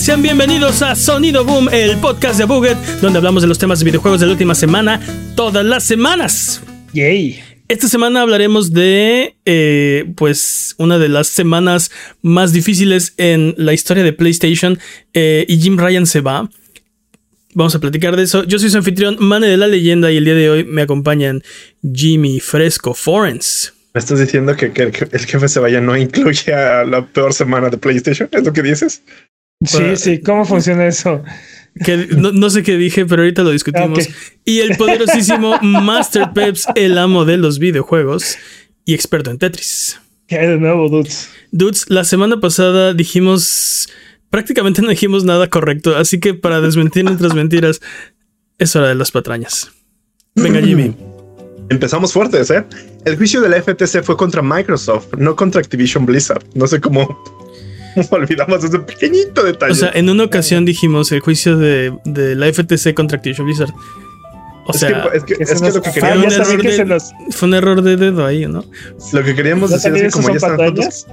Sean bienvenidos a Sonido Boom, el podcast de Buget, donde hablamos de los temas de videojuegos de la última semana, todas las semanas. Yay. Esta semana hablaremos de, eh, pues, una de las semanas más difíciles en la historia de PlayStation eh, y Jim Ryan se va. Vamos a platicar de eso. Yo soy su anfitrión, Mane de la Leyenda, y el día de hoy me acompañan Jimmy Fresco Forens. ¿Me estás diciendo que, que, el jefe se vaya no incluye a la peor semana de PlayStation? ¿Es lo que dices? Sí, sí. ¿Cómo funciona eso? Que no, sé qué dije, pero ahorita lo discutimos. Y el poderosísimo Master Peps, el amo de los videojuegos y experto en Tetris. ¿Qué hay de nuevo, dudes? Dudes, la semana pasada dijimos. Prácticamente no dijimos nada correcto, así que para desmentir nuestras mentiras, es hora de las patrañas. Venga, Jimmy. Empezamos fuertes, ¿eh? El juicio de la FTC fue contra Microsoft, no contra Activision Blizzard. No sé cómo olvidamos ese pequeñito detalle. O sea, en una ocasión dijimos el juicio de, la FTC contra Activision Blizzard. O sea, es que, es que, lo que queríamos fue un error de dedo ahí, ¿no? Lo que queríamos decir es que como ya están, juntos,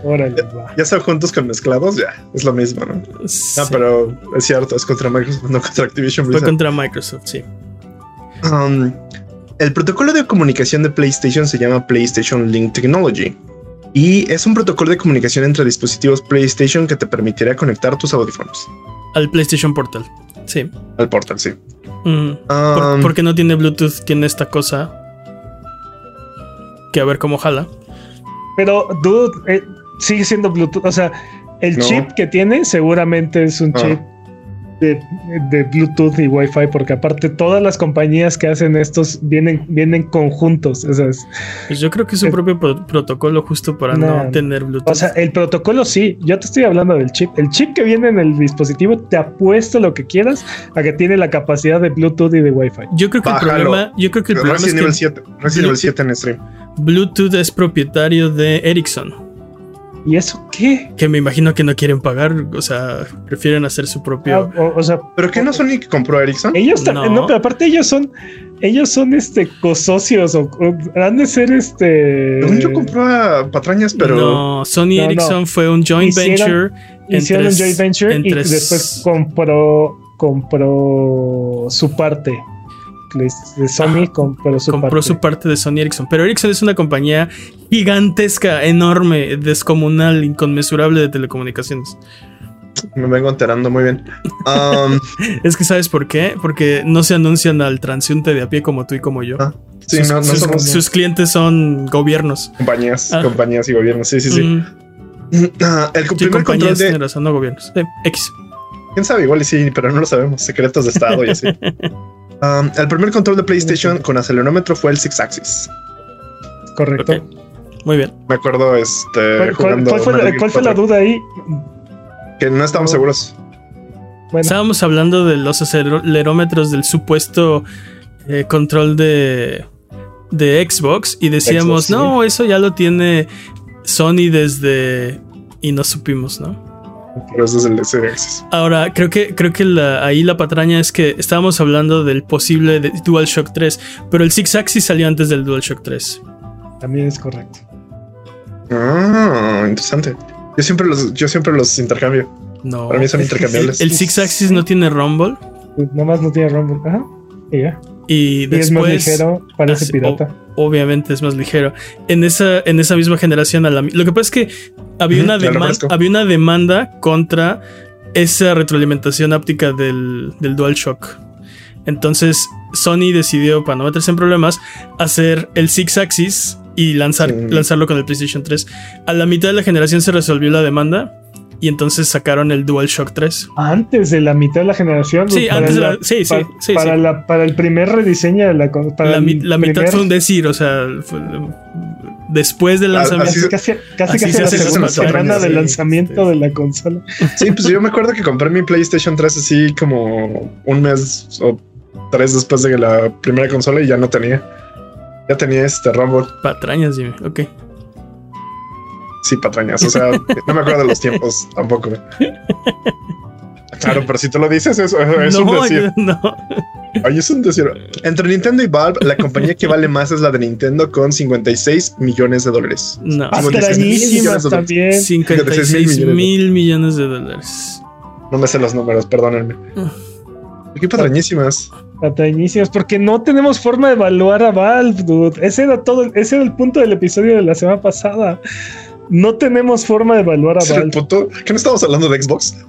ya, están juntos con mezclados, ya es lo mismo, ¿no? No, pero es cierto, es contra Microsoft, no contra Activision Blizzard. Fue contra Microsoft, sí. Um, el protocolo de comunicación de PlayStation se llama PlayStation Link Technology y es un protocolo de comunicación entre dispositivos PlayStation que te permitirá conectar tus audífonos. Al PlayStation Portal, sí. Al Portal, sí. Um, porque no tiene Bluetooth, tiene esta cosa que a ver cómo jala. Pero, dude, eh, sigue siendo Bluetooth. O sea, el chip que tiene seguramente es un ah. chip de, Bluetooth y Wi-Fi, porque aparte todas las compañías que hacen estos vienen, vienen conjuntos. pues yo creo que es un propio protocolo justo para no, tener Bluetooth. O sea, el protocolo sí, yo te estoy hablando del chip. El chip que viene en el dispositivo te apuesto lo que quieras a que tiene la capacidad de Bluetooth y de Wi-Fi. Yo creo que el problema, yo creo que el problema es que 7, Resident 7 en stream. Bluetooth es propietario de Ericsson. ¿Y eso qué? Que me imagino que no quieren pagar, o sea, prefieren hacer su propio. Ah, o, sea, pero que no son ni que compró Ericsson. Ellos también, no. pero aparte ellos son, ellos son este cosocios o, han de ser este. Yo compró a patrañas, pero no. Sony Ericsson fue un joint venture. Hicieron un joint venture y después compró compró su parte de Sony compró, su, compró su parte de Sony Ericsson. Pero Ericsson es una compañía gigantesca, enorme, descomunal, inconmensurable de telecomunicaciones. Me vengo enterando muy bien. Um, es que sabes por qué? Porque no se anuncian al transeúnte de a pie como tú y como yo. Ah, sus, clientes son gobiernos. Compañías, ah. compañías y gobiernos. Sí, sí, sí. Mm. Ah, el primer control de no gobiernos. Eh, X. Quién sabe, igual y sí, pero no lo sabemos. Secretos de Estado y así. Um, el primer control de PlayStation con acelerómetro fue el Six Axis. Correcto. Muy bien. Me acuerdo, este. ¿Cuál, fue, la, duda ahí? Que no estábamos seguros. Estábamos hablando de los acelerómetros del supuesto eh, control de, de Xbox y decíamos, no, eso ya lo tiene Sony desde. Y no supimos, ¿no? Pero eso es el de Ahora, creo que, creo que ahí la patraña es que estábamos hablando del posible DualShock 3, pero el Six Axis salió antes del DualShock 3. También es correcto. Ah, interesante. Yo siempre los, yo siempre los intercambio. No. Para mí son intercambiables. ¿El, Six Axis no tiene Rumble? Nomás no tiene Rumble. Ajá. Y ya. Y, después, es más ligero, parece pirata. obviamente es más ligero. En esa, en esa misma generación, a la, lo que pasa es que había, una había una demanda contra esa retroalimentación áptica del, del DualShock. Entonces Sony decidió, para no meterse en problemas, hacer el Six Axis y lanzar, lanzarlo con el PlayStation 3. A la mitad de la generación se resolvió la demanda y entonces sacaron el DualShock 3. Antes de la mitad de la generación. Sí, antes de la, sí, sí, para, La, para el primer rediseño de la La, la mitad fue un decir, o sea, después del lanzamiento. casi casi, casi la segunda semana del lanzamiento de la consola. Sí, pues yo me acuerdo que compré mi PlayStation 3 así como un mes o tres después de la primera consola y ya no tenía. Ya tenía este Rumble. Patrañas, Jimmy, ok sí, patrañas. O sea, no me acuerdo de los tiempos tampoco. Claro, pero si tú lo dices, es, es un decir. No. Ay, es un decir. Entre Nintendo y Valve, la compañía que vale más es la de Nintendo con 56 millones de dólares. No, 56 millones también. 56 mil millones de dólares. No me sé los números, perdónenme. Qué patrañísimas. Patrañísimas, porque no tenemos forma de evaluar a Valve, dude. Ese era todo, ese era el punto del episodio de la semana pasada. No tenemos forma de evaluar a Valve. El punto? ¿Qué no estamos hablando de Xbox?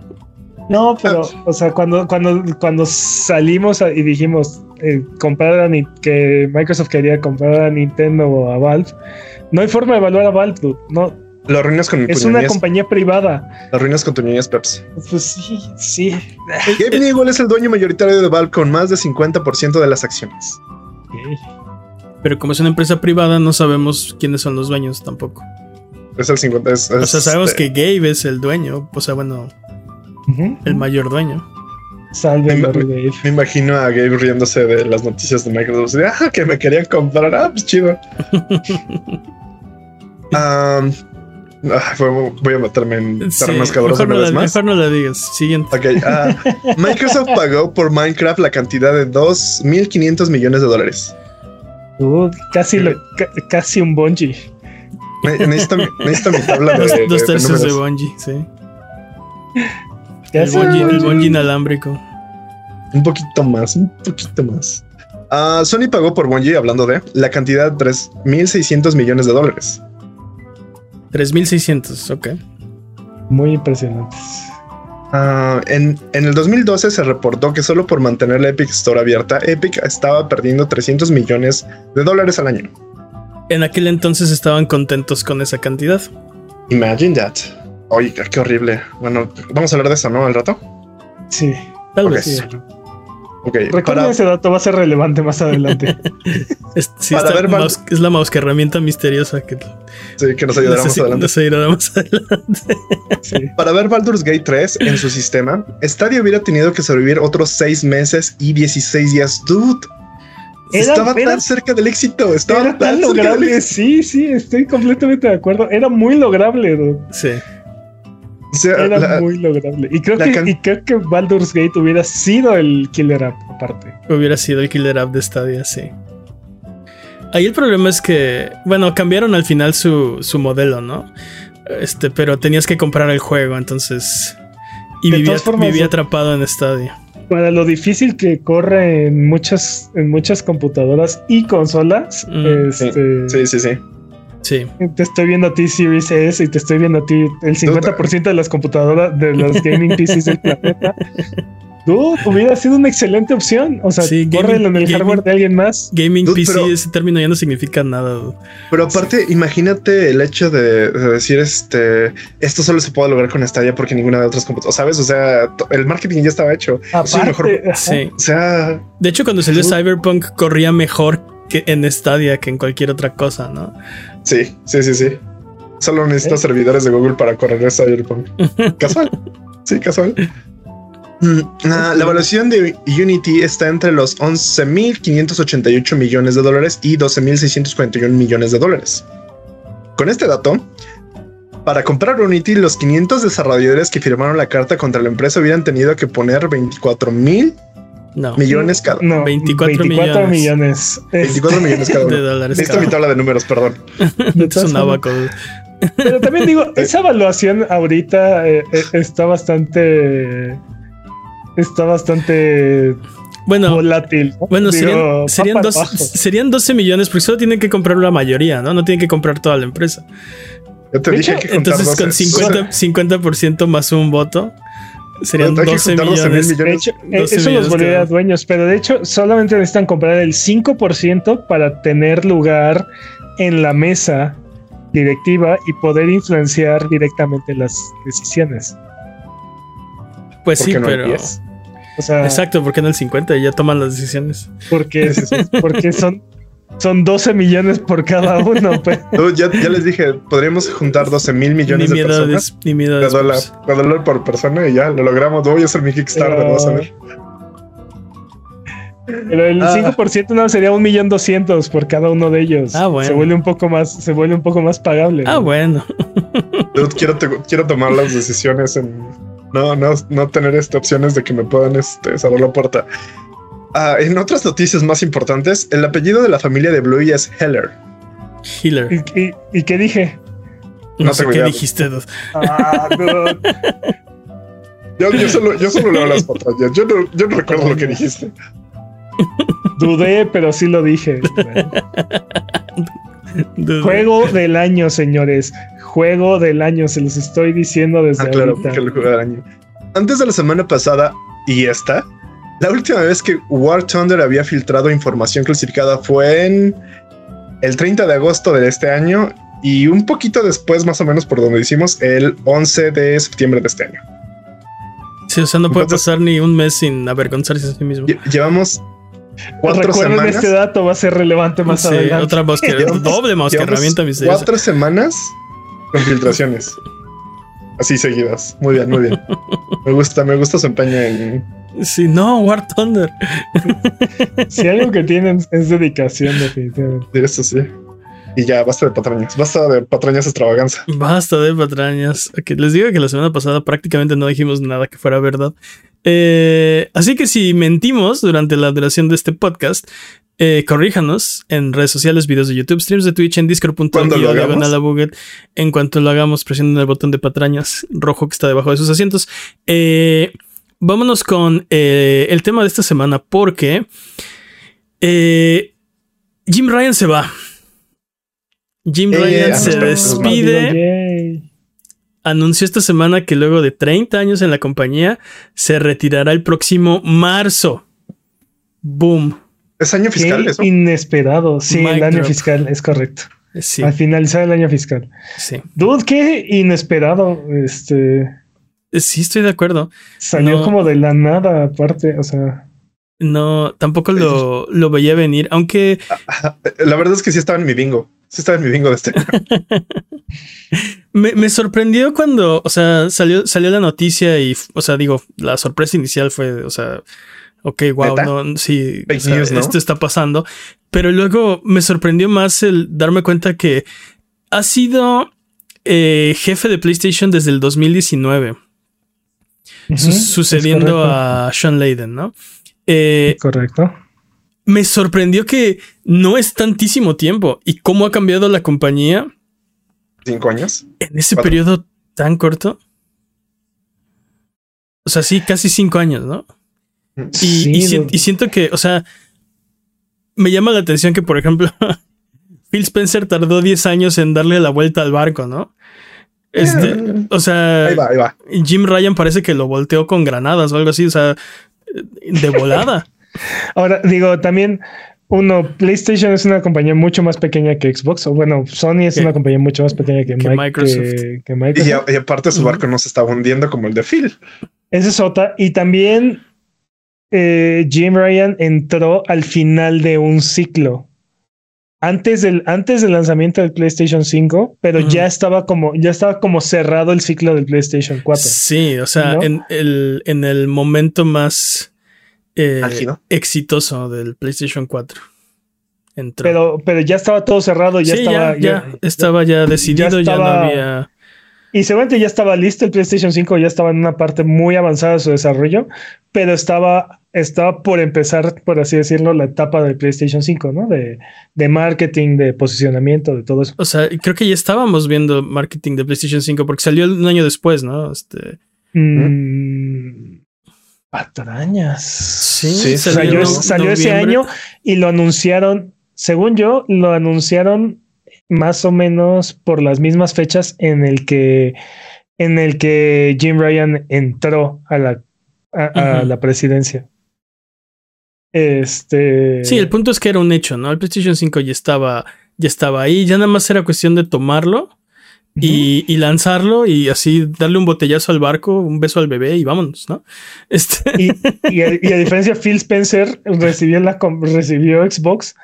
no, pero, o sea, cuando, cuando, cuando salimos y dijimos eh, comprar a que Microsoft quería comprar a Nintendo o a Valve, no hay forma de evaluar a Valve, dude. No, lo arruinas con Es una compañía privada. Lo arruinas con tu niñez Peps. Pues sí, sí. Gabe Newell es el dueño mayoritario de Valve con más de 50% de las acciones. Pero como es una empresa privada, no sabemos quiénes son los dueños tampoco. Es el 50. o sea, sabemos este que Gabe es el dueño. O sea, bueno, el mayor dueño. Salve, me, me, me, imagino a Gabe riéndose de las noticias de Microsoft. ah, que me querían comprar. Ah, pues chido. um, voy a meterme en sí, más cabroso mejor, no la, mejor no la digas. Siguiente. Okay, uh, Microsoft pagó por Minecraft la cantidad de 2.500 millones de dólares. Uh, casi, lo, casi un Necesito, necesito mi tabla de. Dos, de, dos tercios de, de Bungie, sí. El Bungie inalámbrico. Un poquito más, un poquito más. Uh, Sony pagó por Bungie, hablando de la cantidad de 3.600 millones de dólares. 3600, ok. Muy impresionantes. Ah, en, en, el 2012 se reportó que solo por mantener la Epic Store abierta, Epic estaba perdiendo 300 millones de dólares al año. En aquel entonces estaban contentos con esa cantidad. Imagine that. Oye, qué horrible. Bueno, vamos a hablar de eso, ¿no? Al rato. Sí. Tal vez. Sí. Okay, Recuerda ese dato, va a ser relevante más adelante. es, es la mouse que herramienta misteriosa que, que nos ayudará más adelante. Nos ayudará más adelante. Para ver Baldur's Gate 3 en su sistema, Stadia hubiera tenido que sobrevivir otros 6 meses y 16 días. Dude, estaba tan cerca del éxito. Estaba era tan, lograble. Sí, sí, estoy completamente de acuerdo. Era muy lograble. Dude. Sí era muy lograble. Y creo, que, y creo que Baldur's Gate hubiera sido el killer app aparte. Hubiera sido el killer app de Stadia, sí. Ahí el problema es que, bueno, cambiaron al final su, su modelo, ¿no? Este, pero tenías que comprar el juego, entonces. Y vivía, vivía atrapado en Stadia. Para lo difícil que corre en muchas, en muchas computadoras y consolas, mm. este, sí, sí, sí. Sí. Te estoy viendo a ti Series S y te estoy viendo a ti el 50% de las computadoras de los gaming PCs del planeta. Tú hubiera sido una excelente opción. O sea, sí, en el hardware de alguien más. Gaming PC, ese término ya no significa nada. Pero aparte, imagínate el hecho de, decir este esto solo se puede lograr con Stadia porque ninguna de otras computadoras, ¿sabes? O sea, el marketing ya estaba hecho. Aparte, sí. O sea, de hecho, cuando salió Cyberpunk corría mejor que en Stadia que en cualquier otra cosa, ¿no? Sí, sí, sí, sí. Solo necesito servidores de Google para correr Cyberpunk. casual. Sí, casual. Mm, la evaluación de Unity está entre los 11.588 millones de dólares y 12.641 millones de dólares. Con este dato, para comprar Unity, los 500 desarrolladores que firmaron la carta contra la empresa hubieran tenido que poner 24.000 no. Millones cada no, 24, millones. 24 millones cada uno. De dólares. Listo mi tabla de números, perdón. es un abaco. Pero también digo, esa evaluación ahorita eh, eh, está bastante. Está bastante. Bueno, volátil. Bueno, serían, serían, dos, serían 12 millones, porque solo tienen que comprar la mayoría, ¿no? No tienen que comprar toda la empresa. Yo te dije que Entonces, con 50%, 50 más un voto, Serían 12 millones. De hecho, eh, eso los volvería dueños, pero de hecho solamente necesitan comprar el 5% para tener lugar en la mesa directiva y poder influenciar directamente las decisiones. Pues sí, pero... Exacto, porque no el 50 y ya toman las decisiones. Porque, porque son son 12 millones por cada uno. Pues. ya, les dije, podríamos juntar 12 mil millones de personas. ni miedo de dólar, por persona y ya lo logramos. Voy a hacer mi Kickstarter, Pero... vas a ver. Pero el 5% ah. no sería un millón doscientos por cada uno de ellos. Ah, bueno. Se vuelve un poco más, se vuelve un poco más pagable. Ah, bueno. quiero, quiero tomar las decisiones en no, no, no tener este, opciones de que me puedan este, cerrar la puerta. Ah, en otras noticias más importantes, el apellido de la familia de Bluey es Heller. Hiller. ¿Y, qué dije? No, sé qué dijiste. Ah, Yo, solo, yo solo leo las patrañas. Yo no, yo no recuerdo lo que dijiste. Dudé, pero sí lo dije. Juego del año, señores. Juego del año, se los estoy diciendo desde ah, claro, ahorita. El juego del año. Antes de la semana pasada y esta, la última vez que War Thunder había filtrado información clasificada fue en el 30 de agosto de este año y un poquito después, más o menos por donde hicimos, el 11 de septiembre de este año. Sí, o sea, no puede pasar ni un mes sin avergonzarse a sí mismo. Llevamos cuatro semanas. este dato va a ser relevante más adelante. Otra mosquera, doble mosquera, herramienta misteriosa. Cuatro semanas con filtraciones. Así seguidas. Muy bien, muy bien. Me gusta, me gusta su empeño en. Sí, no, War Thunder. si algo que tienen es dedicación, definitivamente. Eso sí. Y ya, basta de patrañas. Basta de patrañas extravaganza. Basta de patrañas. Les digo que la semana pasada prácticamente no dijimos nada que fuera verdad. Eh, así que si mentimos durante la duración de este podcast, eh, corríjanos en redes sociales, videos de YouTube, streams de Twitch, en discord.com En cuanto lo hagamos, presionen el botón de patrañas rojo que está debajo de sus asientos. Eh, vámonos con eh, el tema de esta semana, porque Jim Ryan se va. Jim Ryan se despide. Anunció esta semana que luego de 30 años en la compañía se retirará el próximo marzo. Boom. Es año fiscal, eso. Inesperado. Sí, el año fiscal, es correcto. Sí. Al finalizar el año fiscal. Sí. Dude, qué inesperado. Este. Sí, estoy de acuerdo. Salió como de la nada, aparte, o sea. No, tampoco lo, lo veía venir, aunque. La verdad es que sí estaba en mi bingo. Sí estaba en mi bingo de este. me, me, sorprendió cuando, o sea, salió, salió la noticia y, o sea, digo, la sorpresa inicial fue, o sea, ok, wow, no, sí, esto está pasando. Pero luego me sorprendió más el darme cuenta que ha sido eh, jefe de PlayStation desde el 2019. sucediendo a Sean Layden, ¿no? Eh, correcto me sorprendió que no es tantísimo tiempo y cómo ha cambiado la compañía. ¿Cinco años? En ese periodo tan corto. O sea, sí, casi cinco años, ¿no? Y, siento que, o sea, me llama la atención que, por ejemplo, Phil Spencer tardó 10 años en darle la vuelta al barco, ¿no? Este, o sea, ahí va, ahí va. Jim Ryan parece que lo volteó con granadas o algo así, o sea, de volada. Ahora, digo, también uno, PlayStation es una compañía mucho más pequeña que Xbox, o bueno, Sony es una compañía mucho más pequeña que, Microsoft. Y, aparte su barco no se está hundiendo como el de Phil. Esa es otra. Y también eh, Jim Ryan entró al final de un ciclo. Antes del, antes del lanzamiento del PlayStation 5, pero ya estaba como, ya estaba como cerrado el ciclo del PlayStation 4. Sí, o sea, en, el, en el momento más eh, exitoso del PlayStation 4. Pero, pero ya estaba todo cerrado, ya estaba. Ya, estaba ya decidido, ya, no había. Y seguramente ya estaba listo el PlayStation 5, ya estaba en una parte muy avanzada de su desarrollo, pero estaba, estaba por empezar, por así decirlo, la etapa del PlayStation 5, ¿no? De, de marketing, de posicionamiento, de todo eso. O sea, creo que ya estábamos viendo marketing de PlayStation 5 porque salió un año después, ¿no? Este. Mm, Patrañas. Sí, salió, ese año y lo anunciaron, según yo, lo anunciaron más o menos por las mismas fechas en el que en el que Jim Ryan entró a la, a, la presidencia. Este. Sí, el punto es que era un hecho, ¿no? El PlayStation 5 ya estaba, ya estaba ahí, ya nada más era cuestión de tomarlo y, lanzarlo y así darle un botellazo al barco, un beso al bebé y vámonos, ¿no? Este... Y, a, diferencia, Phil Spencer recibió, la, recibió Xbox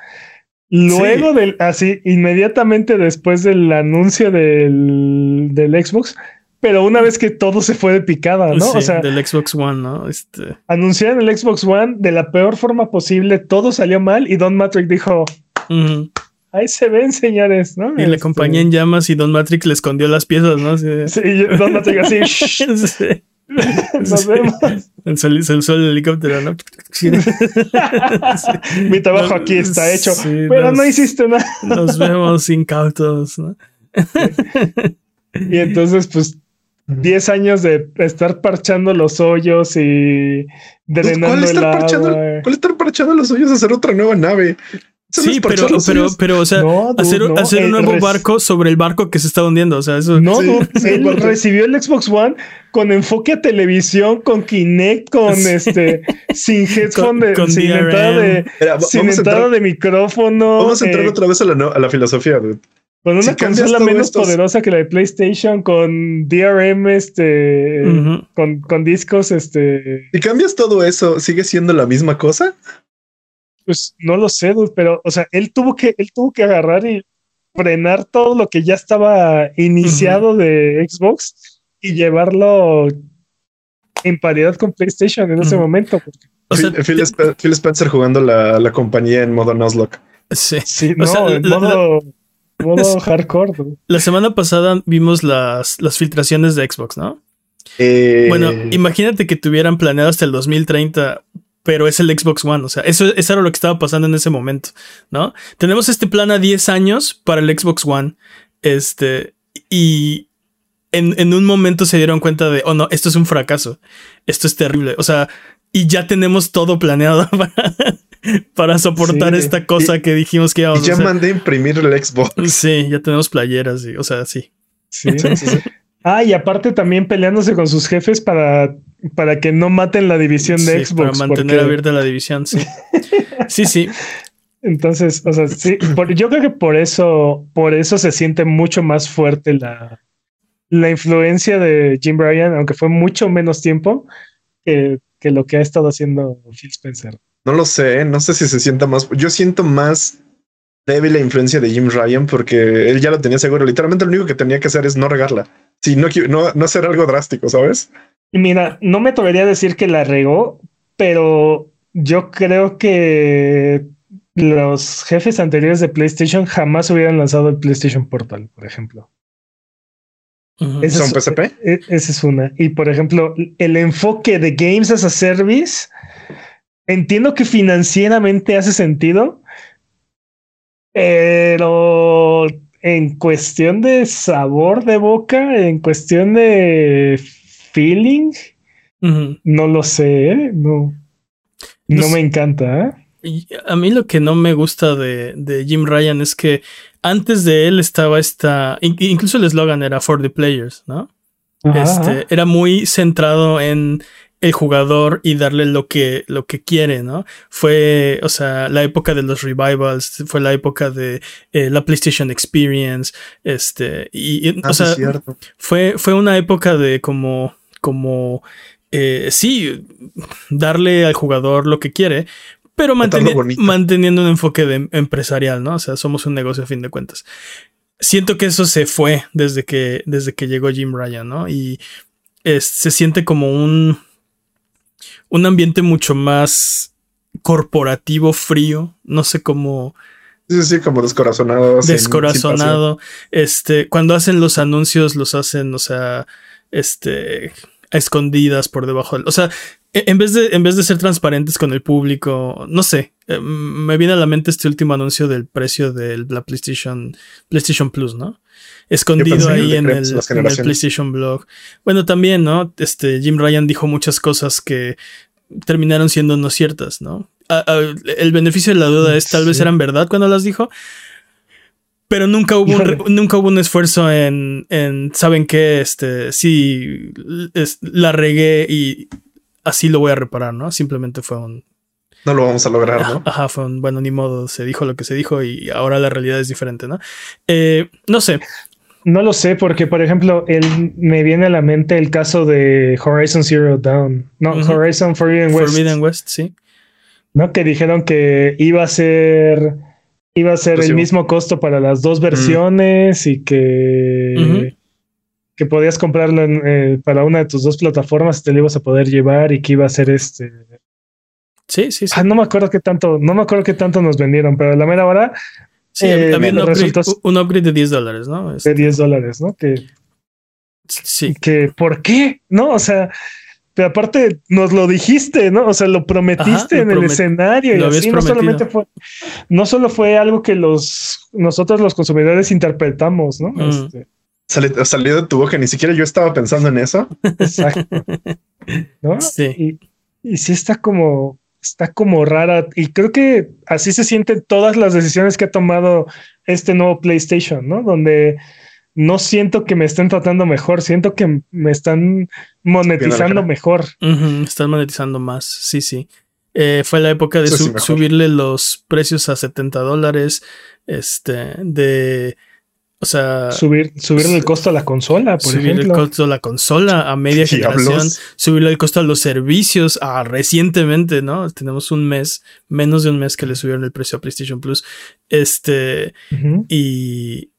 luego del, así, inmediatamente después del anuncio del, del, Xbox. Pero una vez que todo se fue de picada, ¿no? o sea, del Xbox One, ¿no? Este... Anunciaron el Xbox One de la peor forma posible, todo salió mal y Don Matrix dijo, Ahí se ven, señores, ¿no? Y la este, compañía en llamas y Don Matrix le escondió las piezas, ¿no? Sí, Don Matrix así. Nos vemos. Se, usó el helicóptero, ¿no? Mi trabajo aquí está hecho, pero no hiciste nada. Nos vemos incautos, ¿no? y entonces, pues, 10 años de estar parchando los hoyos y drenando ¿Cuál estar, parchando, ¿Cuál estar parchando los hoyos? Hacer otra nueva nave. Sí, pero, pero, pero, o sea, hacer, hacer un nuevo barco sobre el barco que se está hundiendo. O sea, eso. No, él recibió el Xbox One con enfoque a televisión, con Kinect, con este, sin headphone, de, sin entrada de, sin entrada de micrófono. Vamos a entrar eh, otra vez a la, a la filosofía, dude. Con una consola menos poderosa que la de PlayStation, con DRM, este, con, con discos, este. Si cambias todo eso, ¿sigue siendo la misma cosa? Pues no lo sé, pero, o sea, él tuvo que, él tuvo que agarrar y frenar todo lo que ya estaba iniciado de Xbox y llevarlo en paridad con PlayStation en ese momento. Phil, Spencer jugando la, compañía en modo Nuzlocke. Sí, sí no, en modo, modo hardcore. La semana pasada vimos las, las filtraciones de Xbox, ¿no? Eh, bueno, imagínate que tuvieran planeado hasta el 2030 pero es el Xbox One. O sea, eso, eso, era lo que estaba pasando en ese momento, ¿no? Tenemos este plan a 10 años para el Xbox One. Este, y en, un momento se dieron cuenta de, oh no, esto es un fracaso. Esto es terrible. O sea, y ya tenemos todo planeado para, soportar esta cosa que dijimos que íbamos y ya mandé a imprimir el Xbox. Sí, ya tenemos playeras, y, o sea, sí. Sí, sí, Ah, y aparte también peleándose con sus jefes para para que no maten la división de Xbox. Para mantener abierta la división, sí. sí, sí. Entonces, o sea, sí, yo creo que por eso, por eso se siente mucho más fuerte la, la influencia de Jim Bryan, aunque fue mucho menos tiempo que, que lo que ha estado haciendo Phil Spencer. No lo sé, no sé si se sienta más. Yo siento más débil la influencia de Jim Ryan porque él ya lo tenía seguro. Literalmente lo único que tenía que hacer es no regarla. Si no, no, no hacer algo drástico, ¿sabes? Mira, no me atrevería a decir que la regó, pero yo creo que los jefes anteriores de PlayStation jamás hubieran lanzado el PlayStation Portal, por ejemplo. ¿Son PSP? E, esa es una. Y por ejemplo, el enfoque de Games as a Service, entiendo que financieramente hace sentido, pero en cuestión de sabor de boca, en cuestión de feeling. No lo sé, ¿eh? no, no, me encanta. ¿eh? A mí lo que no me gusta de, Jim Ryan es que antes de él estaba esta, incluso el eslogan era for the players, ¿no? Este, era muy centrado en el jugador y darle lo que, lo que quiere, ¿no? Fue, o sea, la época de los revivals, fue la época de eh, la PlayStation Experience, este, y, o ah, sea, fue, fue una época de como como, eh, sí, darle al jugador lo que quiere, pero manteniendo un enfoque de empresarial, ¿no? O sea, somos un negocio a fin de cuentas. Siento que eso se fue desde que, desde que llegó Jim Ryan, ¿no? Y se siente como un, un ambiente mucho más corporativo, frío, no sé cómo... Sí, sí, como descorazonado. Descorazonado. este, cuando hacen los anuncios, los hacen, o sea, este, escondidas por debajo. o sea, e, en vez, de, en vez de ser transparentes con el público, no sé, eh, me viene a la mente este último anuncio del precio de la PlayStation, PlayStation Plus, ¿no? Escondido ahí en, el, PlayStation Blog. Bueno, también, ¿no? Este, Jim Ryan dijo muchas cosas que terminaron siendo no ciertas, ¿no? el beneficio de la duda es tal vez eran verdad cuando las dijo, pero nunca hubo, un, nunca hubo un esfuerzo en, en ¿saben qué? Este, sí, la regué y así lo voy a reparar, ¿no? Simplemente fue un... No lo vamos a lograr, ¿no? Ajá, fue un, bueno, ni modo, se dijo lo que se dijo y ahora la realidad es diferente, ¿no? Eh, no sé. No lo sé, porque por ejemplo, él, me viene a la mente el caso de Horizon Zero Dawn. No, Horizon Forbidden West. Forbidden West, sí. ¿No? Que dijeron que iba a ser iba a ser el mismo costo para las dos versiones y que, que podías comprarlo eh, para una de tus dos plataformas y te lo ibas a poder llevar y que iba a ser este. Sí, sí, sí. Ah, no me acuerdo qué tanto, no me acuerdo qué tanto nos vendieron, pero la mera hora. Sí, eh, también un, upgrade, de 10 dólares, ¿no? De 10 este. dólares, ¿no? Que, sí. Que, ¿por qué? No, o sea, pero aparte nos lo dijiste, ¿no? O sea, lo prometiste en el escenario y así no solamente fue, no solo fue algo que los nosotros los consumidores interpretamos, ¿no? Mm. Este, salió, de tu boca, ni siquiera yo estaba pensando en eso. Exacto. ¿No? Sí. Y, y sí está como, está como rara. Y creo que así se sienten todas las decisiones que ha tomado este nuevo PlayStation, ¿no? Donde no siento que me estén tratando mejor, siento que me están monetizando mejor. están monetizando más, sí, sí. Eh, fue la época de subirle los precios a 70 dólares, este, de... O sea, subir, subirle el costo a la consola, por subirle el costo a la consola a media generación, subirle el costo a los servicios a recientemente, ¿no? Tenemos un mes, menos de un mes que le subieron el precio a PlayStation Plus. Este, y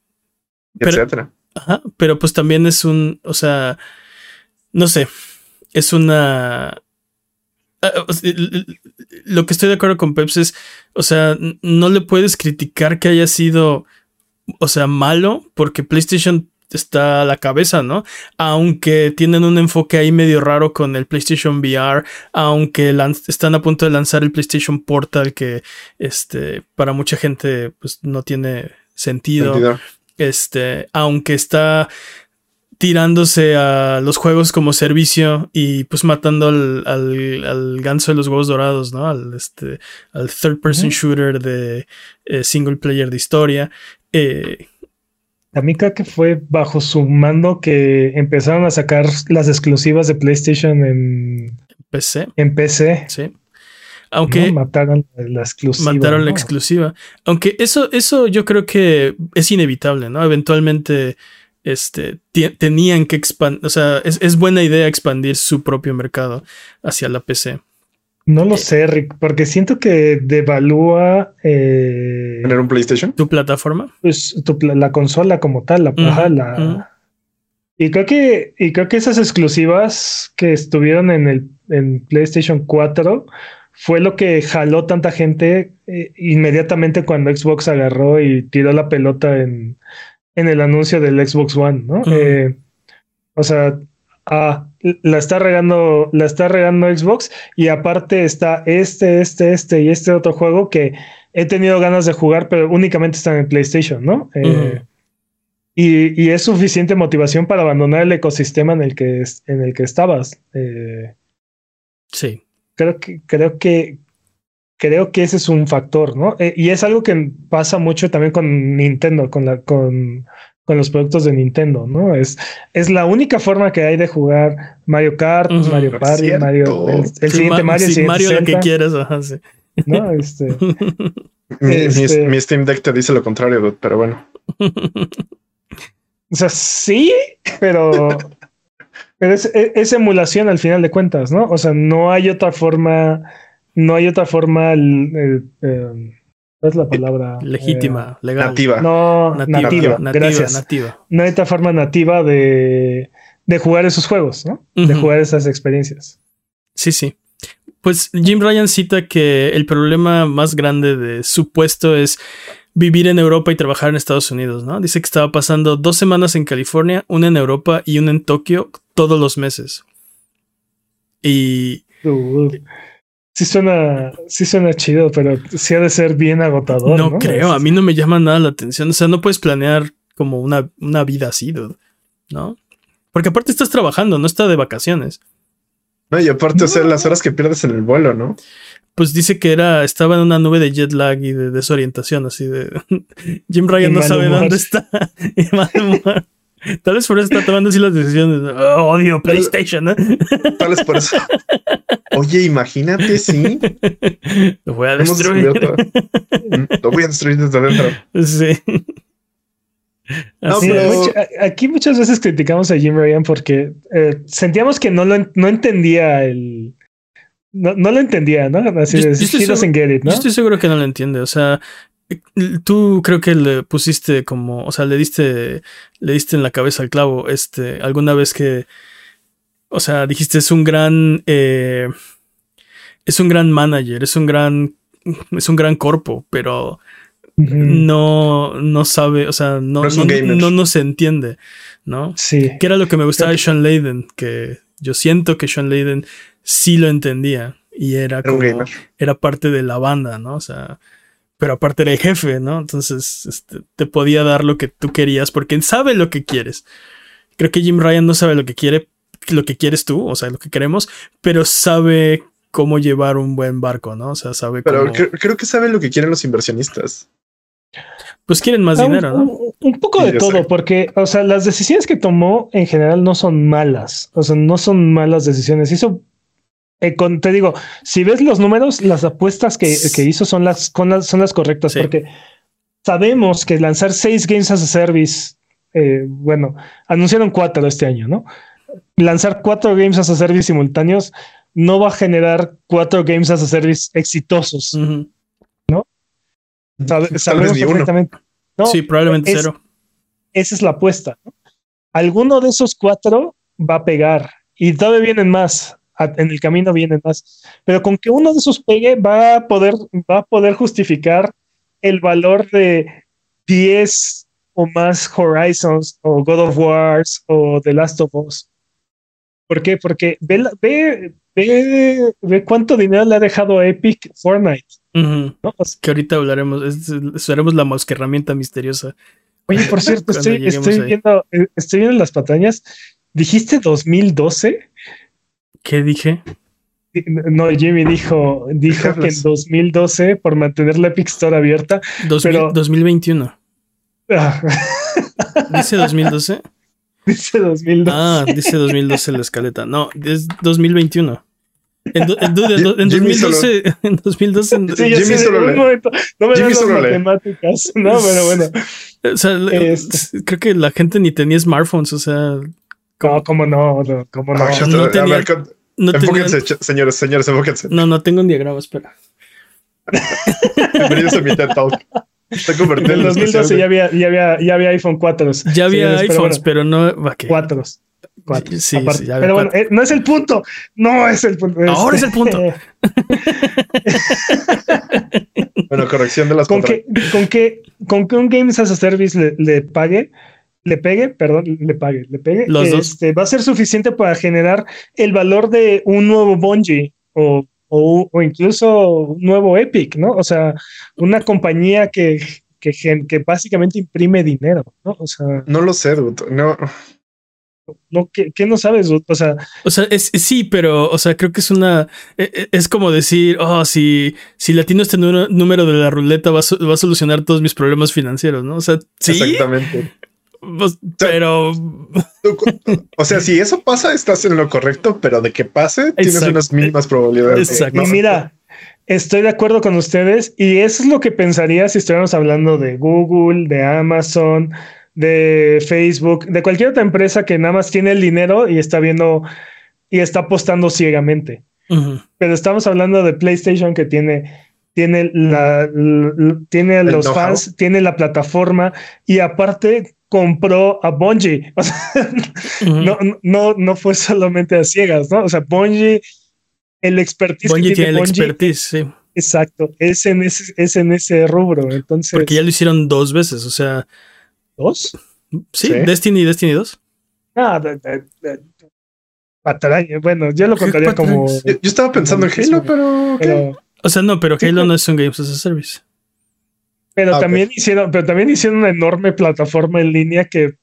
etcétera. Ajá, pero pues también es un, o sea, no sé, es una... Ah, lo que estoy de acuerdo con Peps es, o sea, no le puedes criticar que haya sido, o sea, malo, porque PlayStation está a la cabeza, ¿no? Aunque tienen un enfoque ahí medio raro con el PlayStation VR, aunque están a punto de lanzar el PlayStation Portal, que este, para mucha gente pues no tiene sentido. sentido. Este, aunque está tirándose a los juegos como servicio y pues matando al, al, ganso de los huevos dorados, ¿no? Al, este, al third person shooter de eh, single player de historia. Eh, a mí creo que fue bajo su mando que empezaron a sacar las exclusivas de PlayStation en PC. En PC. Sí. Aunque mataron la exclusiva. Mataron la exclusiva. Aunque eso, eso yo creo que es inevitable, ¿no? Eventualmente este, tenían que expandir, o sea, es, buena idea expandir su propio mercado hacia la PC. No lo sé, Rick, porque siento que devalúa. Eh, ¿Tener un PlayStation? ¿Tu plataforma? Pues la consola como tal, la, la Y creo que, y creo que esas exclusivas que estuvieron en el en PlayStation 4 fue lo que jaló tanta gente eh, inmediatamente cuando Xbox agarró y tiró la pelota en, en el anuncio del Xbox One, ¿no? Eh, o sea, ah, la está regando, la está regando Xbox y aparte está este, este, este y este otro juego que he tenido ganas de jugar, pero únicamente está en PlayStation, ¿no? Eh, y, y, es suficiente motivación para abandonar el ecosistema en el que, en el que estabas. sí creo que, creo que, creo que ese es un factor, ¿no? Eh, y es algo que pasa mucho también con Nintendo, con la, con, con los productos de Nintendo, ¿no? Es, es la única forma que hay de jugar Mario Kart, Mario Party, Mario, el, siguiente Mario, el Mario lo que quieras, ¿no? Este, este mi, Steam Deck te dice lo contrario, pero bueno. O sea, sí, pero pero es, es, emulación al final de cuentas, ¿no? O sea, no hay otra forma, no hay otra forma, eh, eh, es la palabra? Legítima, eh, legal. Nativa. No, nativa, gracias. Nativa. No hay otra forma nativa de, de jugar esos juegos, ¿no? De jugar esas experiencias. Sí, sí. Pues Jim Ryan cita que el problema más grande de su puesto es vivir en Europa y trabajar en Estados Unidos, ¿no? Dice que estaba pasando dos semanas en California, una en Europa y una en Tokio todos los meses. Y... sí suena, sí suena chido, pero sí ha de ser bien agotador. No, creo, a mí no me llama nada la atención. O sea, no puedes planear como una, una vida así, ¿no? Porque aparte estás trabajando, no está de vacaciones. No, y aparte, o sea, las horas que pierdes en el vuelo, ¿no? pues dice que era, estaba en una nube de jet lag y de desorientación, así de Jim Ryan no sabe dónde está. Tal vez por eso está tomando así las decisiones. Oh, odio PlayStation, ¿eh? Tal vez por eso. Oye, imagínate, sí. Lo voy a destruir. Lo voy a destruir desde adentro. Sí. aquí muchas veces criticamos a Jim Ryan porque eh, sentíamos que no, lo, no entendía el, no, no lo entendía, ¿no? Así yo, estoy seguro, Yo estoy seguro que no lo entiende. O sea, tú creo que le pusiste como, o sea, le diste, le diste en la cabeza al clavo, este, alguna vez que, o sea, dijiste es un gran, eh, es un gran manager, es un gran, es un gran corpo, pero no, no sabe, o sea, no, no, no, se entiende, ¿no? Sí. Que era lo que me gustaba de Sean Layden, que yo siento que Sean Layden sí lo entendía y era como, era parte de la banda, ¿no? O sea, pero aparte era el jefe, ¿no? Entonces este, te podía dar lo que tú querías porque sabe lo que quieres. Creo que Jim Ryan no sabe lo que quiere, lo que quieres tú, o sea, lo que queremos, pero sabe cómo llevar un buen barco, ¿no? O sea, sabe Pero creo, que sabe lo que quieren los inversionistas. Pues quieren más ah, dinero, ¿no? Un, poco de todo, porque, o sea, las decisiones que tomó en general no son malas. O sea, no son malas decisiones. Hizo, eh, te digo, si ves los números, las apuestas que, hizo son las, son las correctas, porque sabemos que lanzar seis games as a service, eh, bueno, anunciaron cuatro este año, ¿no? Lanzar cuatro games as a service simultáneos no va a generar cuatro games as a service exitosos. Sabemos perfectamente. sí, probablemente cero. Esa es la apuesta. Alguno de esos cuatro va a pegar y todavía vienen más. En el camino vienen más. Pero con que uno de esos pegue, va a poder, va a poder justificar el valor de 10 o más Horizons o God of Wars o The Last of Us. ¿Por qué? Porque ve, ve, ve, cuánto dinero le ha dejado Epic Fortnite. Que ahorita hablaremos, usaremos la herramienta misteriosa. Oye, por cierto, estoy, viendo, eh, estoy viendo las patañas. ¿Dijiste 2012? ¿Qué dije? No, Jimmy dijo, dijo que en 2012, por mantener la Epic Store abierta. pero... 2021. Ah. ¿Dice 2012? Dice 2012. Ah, dice 2012 la escaleta. No, es 2021. En, do, en, do, en, Jimmy 2012, en 2012, en 2012, sí, Jimmy no me Jimmy das las matemáticas, no, pero bueno. O sea, este. creo que la gente ni tenía smartphones, o sea. ¿Cómo, cómo no? ¿Cómo no? Ah, no, tenía, a ver, no enfóquense, tenía, señores, señores, enfóquense. No, no tengo un diagrama, espera. Bienvenidos a mi TED Talk. En 2012 ya había, ya, había, ya había iPhone 4. Ya había iPhones, pero, bueno, pero no. 4. Sí, sí, pero bueno, eh, no es el punto. No es el punto. Ahora este, es el punto. bueno, corrección de las con que, con que Con que un Games as a Service le, pague, le pegue, perdón, le pague, le pegue, Los este, dos. va a ser suficiente para generar el valor de un nuevo Bungie o, o, incluso un nuevo Epic, ¿no? O sea, una compañía que, que, que básicamente imprime dinero, ¿no? O sea, no lo sé, Duto. no. No, ¿qué, no sabes? O sea, o sea es, sí, pero, o sea, creo que es una. E, e, es, como decir, oh, si, si latino este número de la ruleta va a, va a solucionar todos mis problemas financieros, ¿no? O sea, sí. Exactamente. Pues, pero. O sea, si eso pasa, estás en lo correcto, pero de que pase, tienes unas mínimas probabilidades. Exacto. Y mira, estoy de acuerdo con ustedes, y eso es lo que pensaría si estuviéramos hablando de Google, de Amazon, de Facebook, de cualquier otra empresa que nada más tiene el dinero y está viendo y está apostando ciegamente. Pero estamos hablando de PlayStation que tiene tiene la, tiene los fans, tiene la plataforma y aparte compró a Bungie. no, no, no fue solamente a ciegas, ¿no? O sea, Bungie, el expertise. Bungie tiene, el expertise, sí. Exacto, es en ese, es en ese rubro. Entonces. Porque ya lo hicieron dos veces, o sea. ¿Dos? Sí, Destiny y Destiny 2. Ah, Bueno, yo lo contaría como. Yo, estaba pensando en Halo, pero, O sea, no, pero Halo no es un Games as a Service. Pero ah, también hicieron, pero también hicieron una enorme plataforma en línea que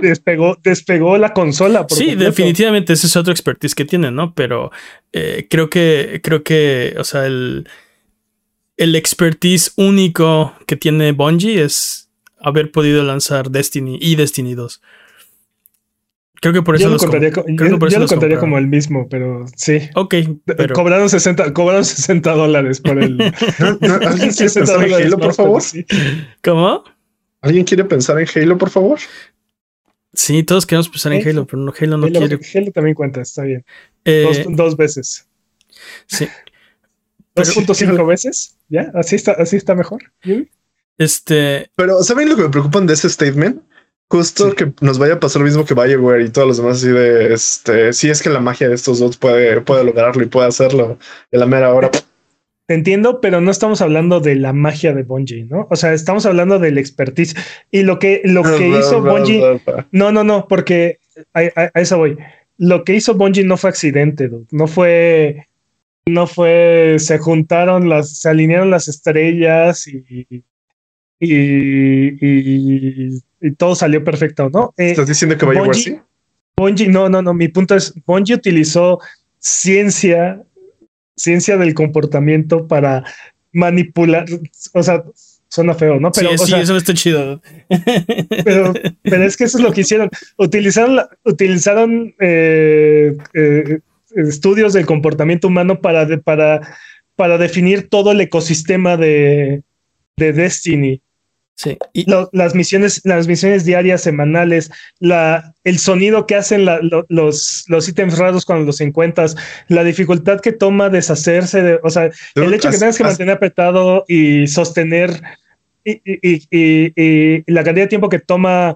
despegó, despegó la consola. sí, definitivamente ese es otro expertise que tienen, ¿no? Pero eh, creo que, creo que, o sea, el, el expertise único que tiene Bungie es haber podido lanzar Destiny y Destiny 2. Creo que por eso yo lo contaría, contaría como el mismo, pero sí. Ok. Pero... Cobraron 60, cobraron 60 dólares por el. ¿Alguien quiere pensar en Halo, por favor? ¿Cómo? ¿Alguien quiere pensar en Halo, por favor? Sí, todos queremos pensar en Halo, pero no, Halo no quiere. Halo también cuenta, está bien. Eh, dos, veces. Sí. 2.5 veces, ¿ya? Así está, así está mejor. Este. Pero, ¿saben lo que me preocupan de ese statement? Justo que nos vaya a pasar lo mismo que Bioware y todos los demás, así de este, si es que la magia de estos dos puede, puede lograrlo y puede hacerlo de la mera hora. Te entiendo, pero no estamos hablando de la magia de Bungie, ¿no? O sea, estamos hablando del expertise y lo que, lo que hizo Bungie. No, no, no, porque a, eso voy. Lo que hizo Bungie no fue accidente, no fue no fue, se juntaron las, se alinearon las estrellas y, y, y, todo salió perfecto, ¿no? Eh, ¿Estás diciendo que vaya así? Bungie, no, no, no, mi punto es, Bungie utilizó ciencia, ciencia del comportamiento para manipular, o sea, suena feo, ¿no? Pero, sí, eso está chido. Pero, pero, es que eso es lo que hicieron. Utilizaron, utilizaron eh, eh, estudios del comportamiento humano para, para, para definir todo el ecosistema de, de Destiny. Sí. Y las misiones, las misiones diarias, semanales, la, el sonido que hacen los, los ítems raros cuando los encuentras, la dificultad que toma deshacerse de, o sea, el hecho que tengas que mantener apretado y sostener y, y, la cantidad de tiempo que toma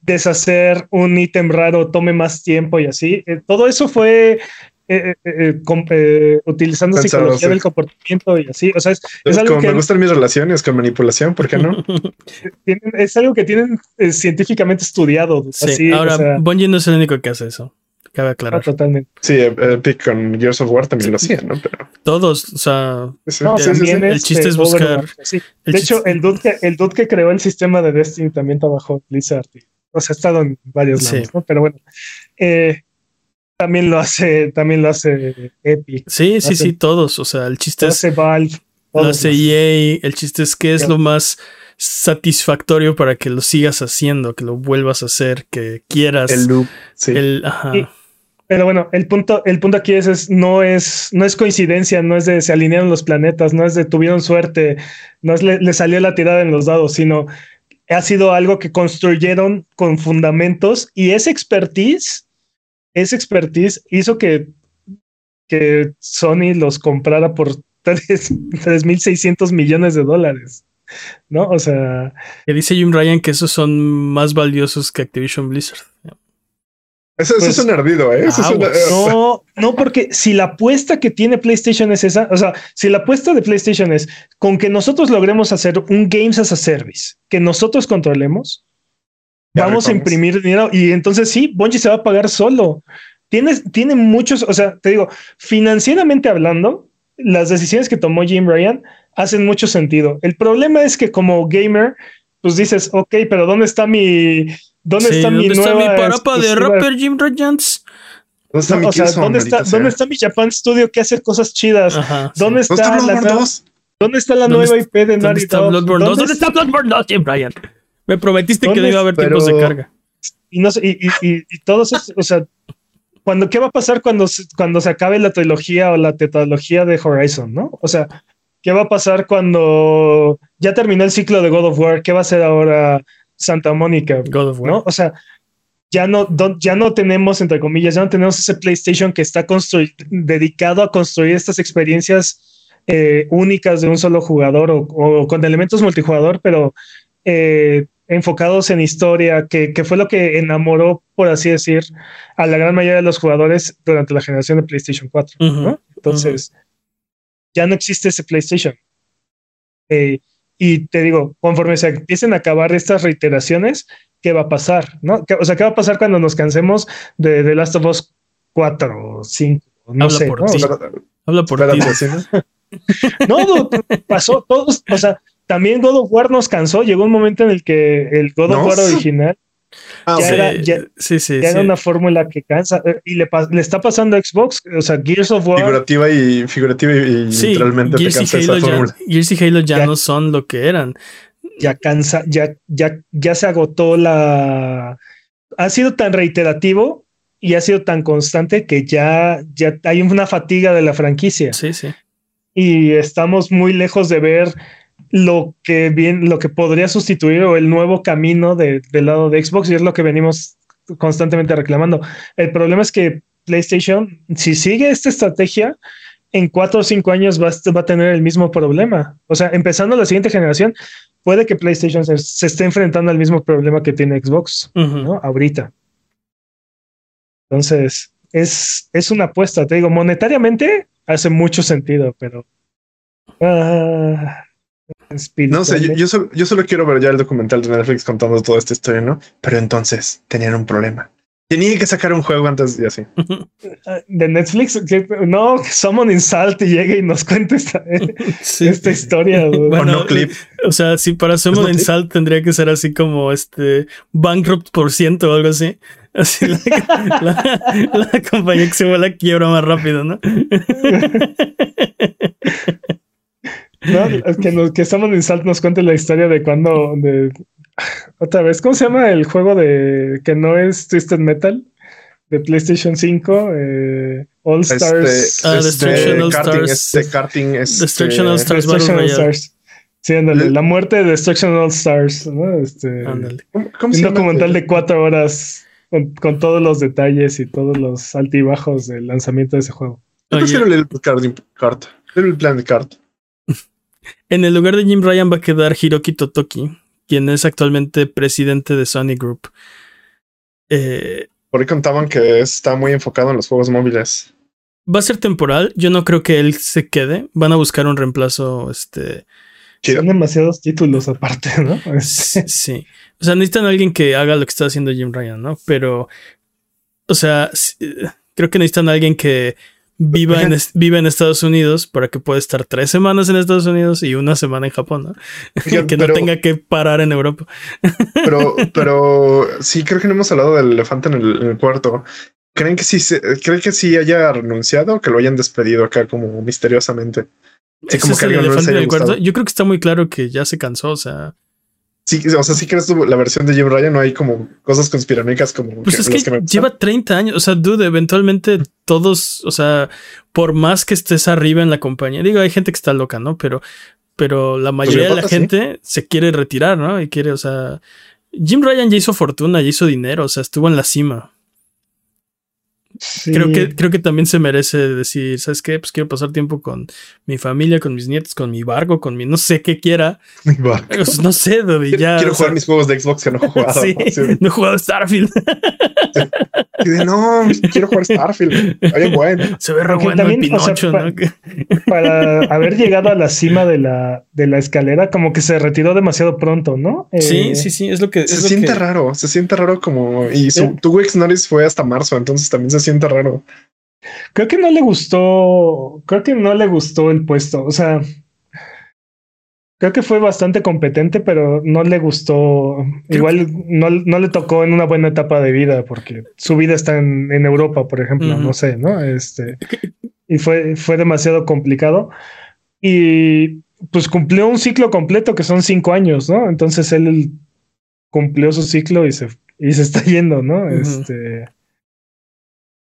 deshacer un ítem raro tome más tiempo y así. Eh, todo eso fue eh, eh, eh, utilizando psicología del comportamiento y así. O sea, es, algo como que me gustan mis relaciones con manipulación, ¿por qué no? es algo que tienen científicamente estudiado. Sí, ahora, Bungie no es el único que hace eso. Cabe aclarar. Ah, totalmente. Sí, Epic con Gears of War también lo hacía, ¿no? Pero... Todos, o sea, el chiste es buscar. de hecho, el dude, que, el dude que creó el sistema de Destiny también trabajó Blizzard. o sea, ha estado en varios lados, ¿no? Pero bueno, eh, también lo hace, también lo hace Epic. Sí, sí, sí, todos. O sea, el chiste es. Valve. Lo hace EA. El chiste es que es lo más satisfactorio para que lo sigas haciendo, que lo vuelvas a hacer, que quieras. El loop. Sí. pero bueno, el punto, el punto aquí es, no es, no es coincidencia, no es de se alinearon los planetas, no es de tuvieron suerte, no es le, le salió la tirada en los dados, sino ha sido algo que construyeron con fundamentos y esa expertise esa expertise hizo que, que Sony los comprara por 3.600 millones de dólares. ¿No? O sea. Que dice Jim Ryan que esos son más valiosos que Activision Blizzard. Eso, es pues, un ardido, ¿eh? no, no, porque si la apuesta que tiene PlayStation es esa, o sea, si la apuesta de PlayStation es con que nosotros logremos hacer un Games as a Service, que nosotros controlemos, vamos a imprimir dinero y entonces sí, Bungie se va a pagar solo. Tiene, tiene muchos, o sea, te digo, financieramente hablando, las decisiones que tomó Jim Ryan hacen mucho sentido. El problema es que como gamer, pues dices, ok, pero ¿dónde está mi, dónde está mi ¿dónde está mi parapa de rapper Jim Ryan? ¿Dónde está, mi o sea, ¿dónde, está, ¿dónde está mi Japan Studio que hace cosas chidas? ¿Dónde, está la nueva, ¿Dónde está la nueva IP de Naughty Dog? ¿Dónde, está Bloodborne 2, Jim Ryan? Me prometiste que no iba a haber tiempos de carga. Y, no, y, y, y todos, o sea, cuando, ¿qué va a pasar cuando, cuando se acabe la trilogía o la tetralogía de Horizon, no? O sea, ¿qué va a pasar cuando ya terminó el ciclo de God of War? ¿Qué va a hacer ahora Santa Mónica? God of War. ¿no? O sea, ya no, ya no tenemos, entre comillas, ya no tenemos ese PlayStation que está dedicado a construir estas experiencias eh, únicas de un solo jugador o, o, con elementos multijugador, pero eh, enfocados en historia, que, fue lo que enamoró, por así decir, a la gran mayoría de los jugadores durante la generación de PlayStation 4. Entonces, ya no existe ese PlayStation. Eh, y te digo, conforme se empiecen a acabar estas reiteraciones, ¿qué va a pasar? ¿no? O sea, ¿qué va a pasar cuando nos cansemos de The Last of Us 4 o 5? No Habla sé. Por ti. Habla por ti. no, pasó todos, o sea, también God of War nos cansó. Llegó un momento en el que el God of War original ah, ya, era, ya, una fórmula que cansa. Eh, y le, le, está pasando a Xbox. O sea, Gears of War. Figurativa y, figurativa y literalmente Gears te cansa esa fórmula. Gears y Halo ya, no son lo que eran. Ya cansa, ya, ya, ya se agotó la. Ha sido tan reiterativo y ha sido tan constante que ya, ya hay una fatiga de la franquicia. Sí, sí. Y estamos muy lejos de ver lo que bien, lo que podría sustituir o el nuevo camino del lado de Xbox y es lo que venimos constantemente reclamando. El problema es que PlayStation, si sigue esta estrategia, en cuatro o cinco años va, a tener el mismo problema. O sea, empezando la siguiente generación, puede que PlayStation se, esté enfrentando al mismo problema que tiene Xbox, ¿no? Ahorita. Entonces, es, es una apuesta, te digo, monetariamente hace mucho sentido, pero... Ah, no sé, yo, yo, solo, quiero ver ya el documental de Netflix contando toda esta historia, ¿no? Pero entonces tenían un problema. Tenía que sacar un juego antes de así. De Netflix, no, Summon Insult y llegue y nos cuente esta, esta historia. Bueno, clip. O sea, si para Summon Insult tendría que ser así como este Bankrupt por ciento o algo así. Así la, la, compañía que se va a la quiebra más rápido, ¿no? No que, que Summon Insult nos cuente la historia de cuando de otra vez, ¿cómo se llama el juego de que no es Twisted Metal? De PlayStation 5, eh, All este, Stars. Ah, Destruction All Stars. Este karting es Destruction All Stars. Destruction All Stars. Sí, ándale. La muerte de Destruction All Stars. ¿no? Este, ándale. un documental de cuatro horas con, todos los detalles y todos los altibajos del lanzamiento de ese juego. Yo prefiero leer el plan de kart. En el lugar de Jim Ryan va a quedar Hiroki Totoki quien es actualmente presidente de Sony Group. Eh, Por ahí contaban que está muy enfocado en los juegos móviles. Va a ser temporal. Yo no creo que él se quede. Van a buscar un reemplazo. Este. Son demasiados títulos aparte, ¿no? sí. O sea, necesitan a alguien que haga lo que está haciendo Jim Ryan, ¿no? Pero. O sea, creo que necesitan a alguien que viva en, viva en Estados Unidos para que pueda estar tres semanas en Estados Unidos y una semana en Japón, ¿no? que no tenga que parar en Europa. pero, pero sí, creo que no hemos hablado del elefante en el, cuarto. ¿Creen que sí, ¿Creen que sí haya renunciado o que lo hayan despedido acá como misteriosamente? Sí, como que el elefante en el cuarto. Yo creo que está muy claro que ya se cansó, o sea. Sí, o sea, sí crees la versión de Jim Ryan, no hay como cosas conspiranoicas como. Pues es que, lleva 30 años. O sea, dude, eventualmente todos, o sea, por más que estés arriba en la compañía, digo, hay gente que está loca, ¿no? Pero, pero la pues mayoría de la gente se quiere retirar, ¿no? Y quiere, o sea, Jim Ryan ya hizo fortuna, ya hizo dinero, o sea, estuvo en la cima. Creo, que, creo que también se merece decir, ¿sabes qué? Pues quiero pasar tiempo con mi familia, con mis nietos, con mi barco, con mi no sé qué quiera. Mi barco. Pues, no sé, ya. Quiero jugar mis juegos de Xbox que no he jugado. sí, no he jugado Starfield. no, quiero jugar Starfield. bueno. Se ve re bueno el Pinocho, ¿no? para haber llegado a la cima de la, de la escalera, como que se retiró demasiado pronto, ¿no? sí, eh, sí, sí, es lo que. Se siente raro, se siente raro como. Y su, tu Wix Norris fue hasta marzo, entonces también se siente raro. Creo que no le gustó, creo que no le gustó el puesto, o sea, creo que fue bastante competente, pero no le gustó, igual no, no, le tocó en una buena etapa de vida, porque su vida está en, Europa, por ejemplo, no sé, ¿no? Este, y fue, fue demasiado complicado. Y pues cumplió un ciclo completo que son cinco años, ¿no? Entonces él cumplió su ciclo y se, y se está yendo, ¿no? Este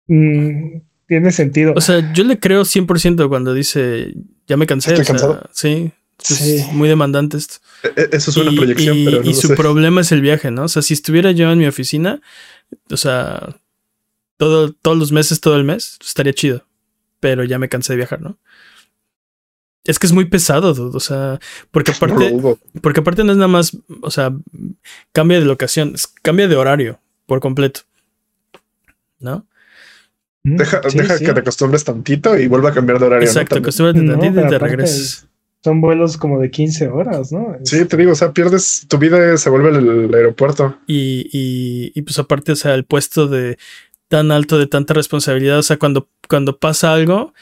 Mm, tiene sentido. O sea, yo le creo 100% cuando dice, ya me cansé. sí, sí. muy demandante esto. E, e, eso es una proyección, pero Y su problema es el viaje, ¿no? O sea, si estuviera yo en mi oficina, o sea, todo, todos los meses, todo el mes, estaría chido. Pero ya me cansé de viajar, ¿no? Es que es muy pesado, o sea, porque aparte, porque aparte no es nada más, o sea, cambia de locación, cambia de horario por completo, ¿no? Deja, deja que te acostumbres tantito y vuelva a cambiar de horario. Exacto, acostúmbrate tantito y te regresas. Son vuelos como de 15 horas, ¿no? Sí, te digo, o sea, pierdes tu vida, se vuelve el, aeropuerto. Y, y, y, pues aparte, o sea, el puesto de tan alto, de tanta responsabilidad, o sea, cuando, cuando pasa algo,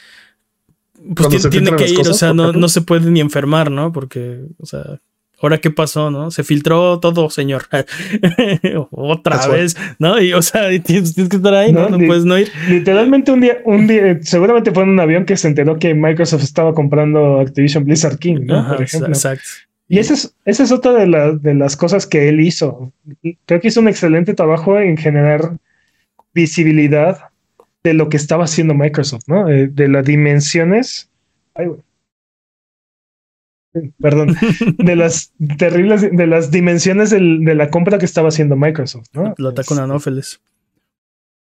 pues tiene, que ir, o sea, no, no se puede ni enfermar, ¿no? Porque, o sea, ahora qué pasó, ¿no? Se filtró todo, señor. Otra vez, ¿no? Y o sea, tienes, que estar ahí, ¿no? No, puedes no ir. Literalmente un día, un día, seguramente fue en un avión que se enteró que Microsoft estaba comprando Activision Blizzard King, ¿no? Por ejemplo. Exacto. Y esa es, esa es otra de, de las cosas que él hizo. Creo que hizo un excelente trabajo en generar visibilidad de lo que estaba haciendo Microsoft, ¿no? Eh, de, las dimensiones. Ay, perdón, de las terribles, de las dimensiones de la compra que estaba haciendo Microsoft, ¿no? Lo ataca con Anófeles.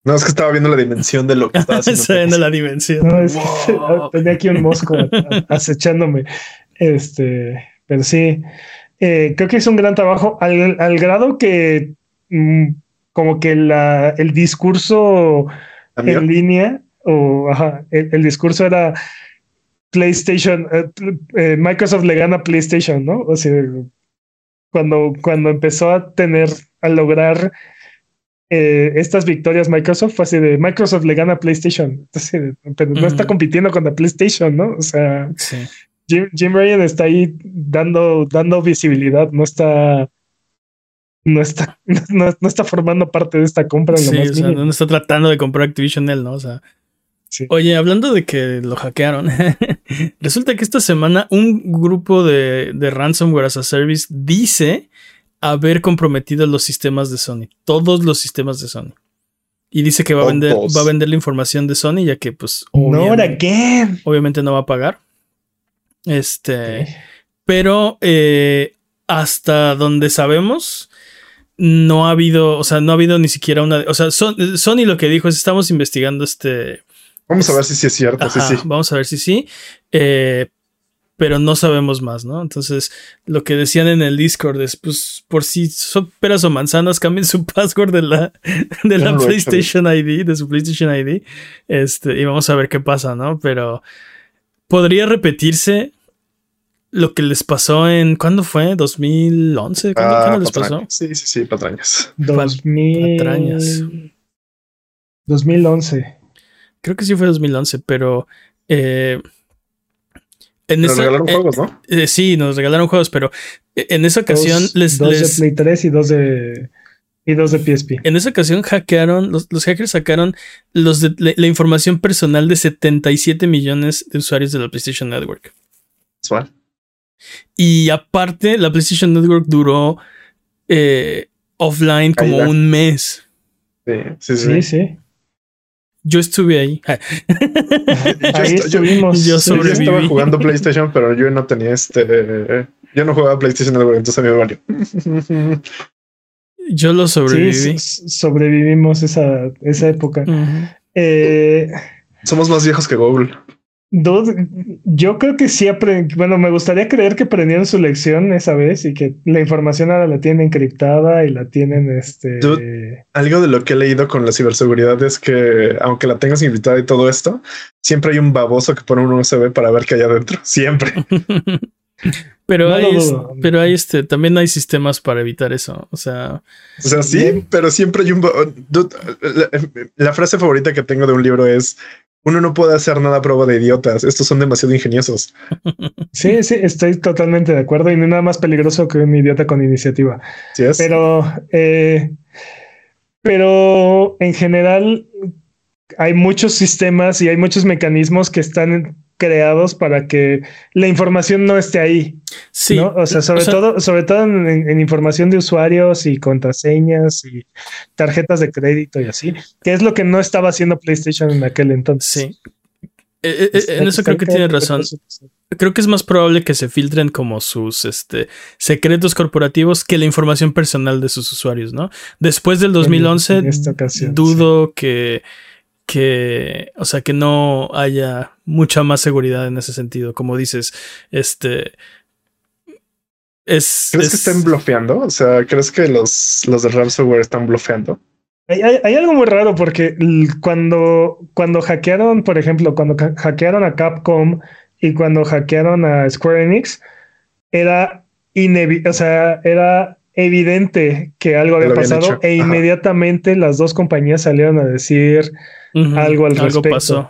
No, es que estaba viendo la dimensión de lo que estaba haciendo. la dimensión. tenía aquí un mosco acechándome. Este, pero sí, eh, creo que es un gran trabajo al, grado que mm, como que la, el discurso en línea o el discurso era PlayStation, eh, eh, Microsoft le gana a PlayStation, ¿no? O sea, cuando, cuando empezó a tener, a lograr eh, estas victorias Microsoft fue así de Microsoft le gana a PlayStation, pero no está compitiendo con la PlayStation, ¿no? O sea, Jim, Ryan está ahí dando, dando visibilidad, no está no está, no, está formando parte de esta compra. Sí, no está tratando de comprar Activision él, ¿no? O sea. Oye, hablando de que lo hackearon, resulta que esta semana un grupo de, de ransomware as a service dice haber comprometido los sistemas de Sony, todos los sistemas de Sony. Y dice que va a vender, va a vender la información de Sony, ya que, pues. No, again. Obviamente no va a pagar. Este. Pero eh, hasta donde sabemos, no ha habido, o sea, no ha habido ni siquiera una. O sea, Sony lo que dijo es: estamos investigando este. Vamos a ver si sí es cierto. sí, sí. Vamos a ver si sí. Eh, pero no sabemos más, ¿no? Entonces, lo que decían en el Discord es, pues, por si son peras o manzanas, cambien su password de la, de la PlayStation ID, de su PlayStation ID, este, y vamos a ver qué pasa, ¿no? Pero podría repetirse lo que les pasó en, ¿cuándo fue? ¿2011? ¿Cuándo, ah, les pasó? Sí, sí, sí, patrañas. 2000... Patrañas. 2011. Creo que sí fue 2011, pero... Eh, nos regalaron eh, juegos, ¿no? Eh, sí, nos regalaron juegos, pero eh, en esa ocasión les. Dos de Play 3 y dos de. Y dos de PSP. En esa ocasión hackearon, los, hackers sacaron los de, la, información personal de 77 millones de usuarios de la PlayStation Network. ¿Cuál? Y aparte, la PlayStation Network duró offline como un mes. Sí, sí, sí. sí, yo estuve ahí. ahí estuvimos. Yo, sobreviví. yo estaba jugando PlayStation, pero yo no tenía este. Yo no jugaba PlayStation entonces a mí me valió. Yo lo sobreviví. sobrevivimos esa, esa época. eh, Somos más viejos que Google yo creo que sí aprendí, bueno, me gustaría creer que aprendieron su lección esa vez y que la información ahora la tienen encriptada y la tienen este... algo de lo que he leído con la ciberseguridad es que aunque la tengas encriptada y todo esto, siempre hay un baboso que pone un USB para ver qué hay adentro, siempre. pero hay, pero hay este, también hay sistemas para evitar eso, o sea... O sea, sí, pero siempre hay un... la frase favorita que tengo de un libro es uno no puede hacer nada a prueba de idiotas. Estos son demasiado ingeniosos. Sí, sí, estoy totalmente de acuerdo y no hay nada más peligroso que un idiota con iniciativa. Sí es. Pero, eh, pero en general hay muchos sistemas y hay muchos mecanismos que están creados para que la información no esté ahí. Sí. O sea, sobre todo, sobre todo en, información de usuarios y contraseñas y tarjetas de crédito y así, que es lo que no estaba haciendo PlayStation en aquel entonces. Sí. Eh, eh, en eso creo que tiene razón. Creo que es más probable que se filtren como sus este, secretos corporativos que la información personal de sus usuarios, ¿no? Después del 2011, dudo que que, o sea, que no haya mucha más seguridad en ese sentido. Como dices, este. Es, ¿Crees que estén bloqueando? O sea, ¿crees que los, los de ransomware están bloqueando? Hay, hay, algo muy raro porque cuando, cuando hackearon, por ejemplo, cuando hackearon a Capcom y cuando hackearon a Square Enix, era o sea, era evidente que algo había pasado e inmediatamente las dos compañías salieron a decir algo al respecto. Pasó.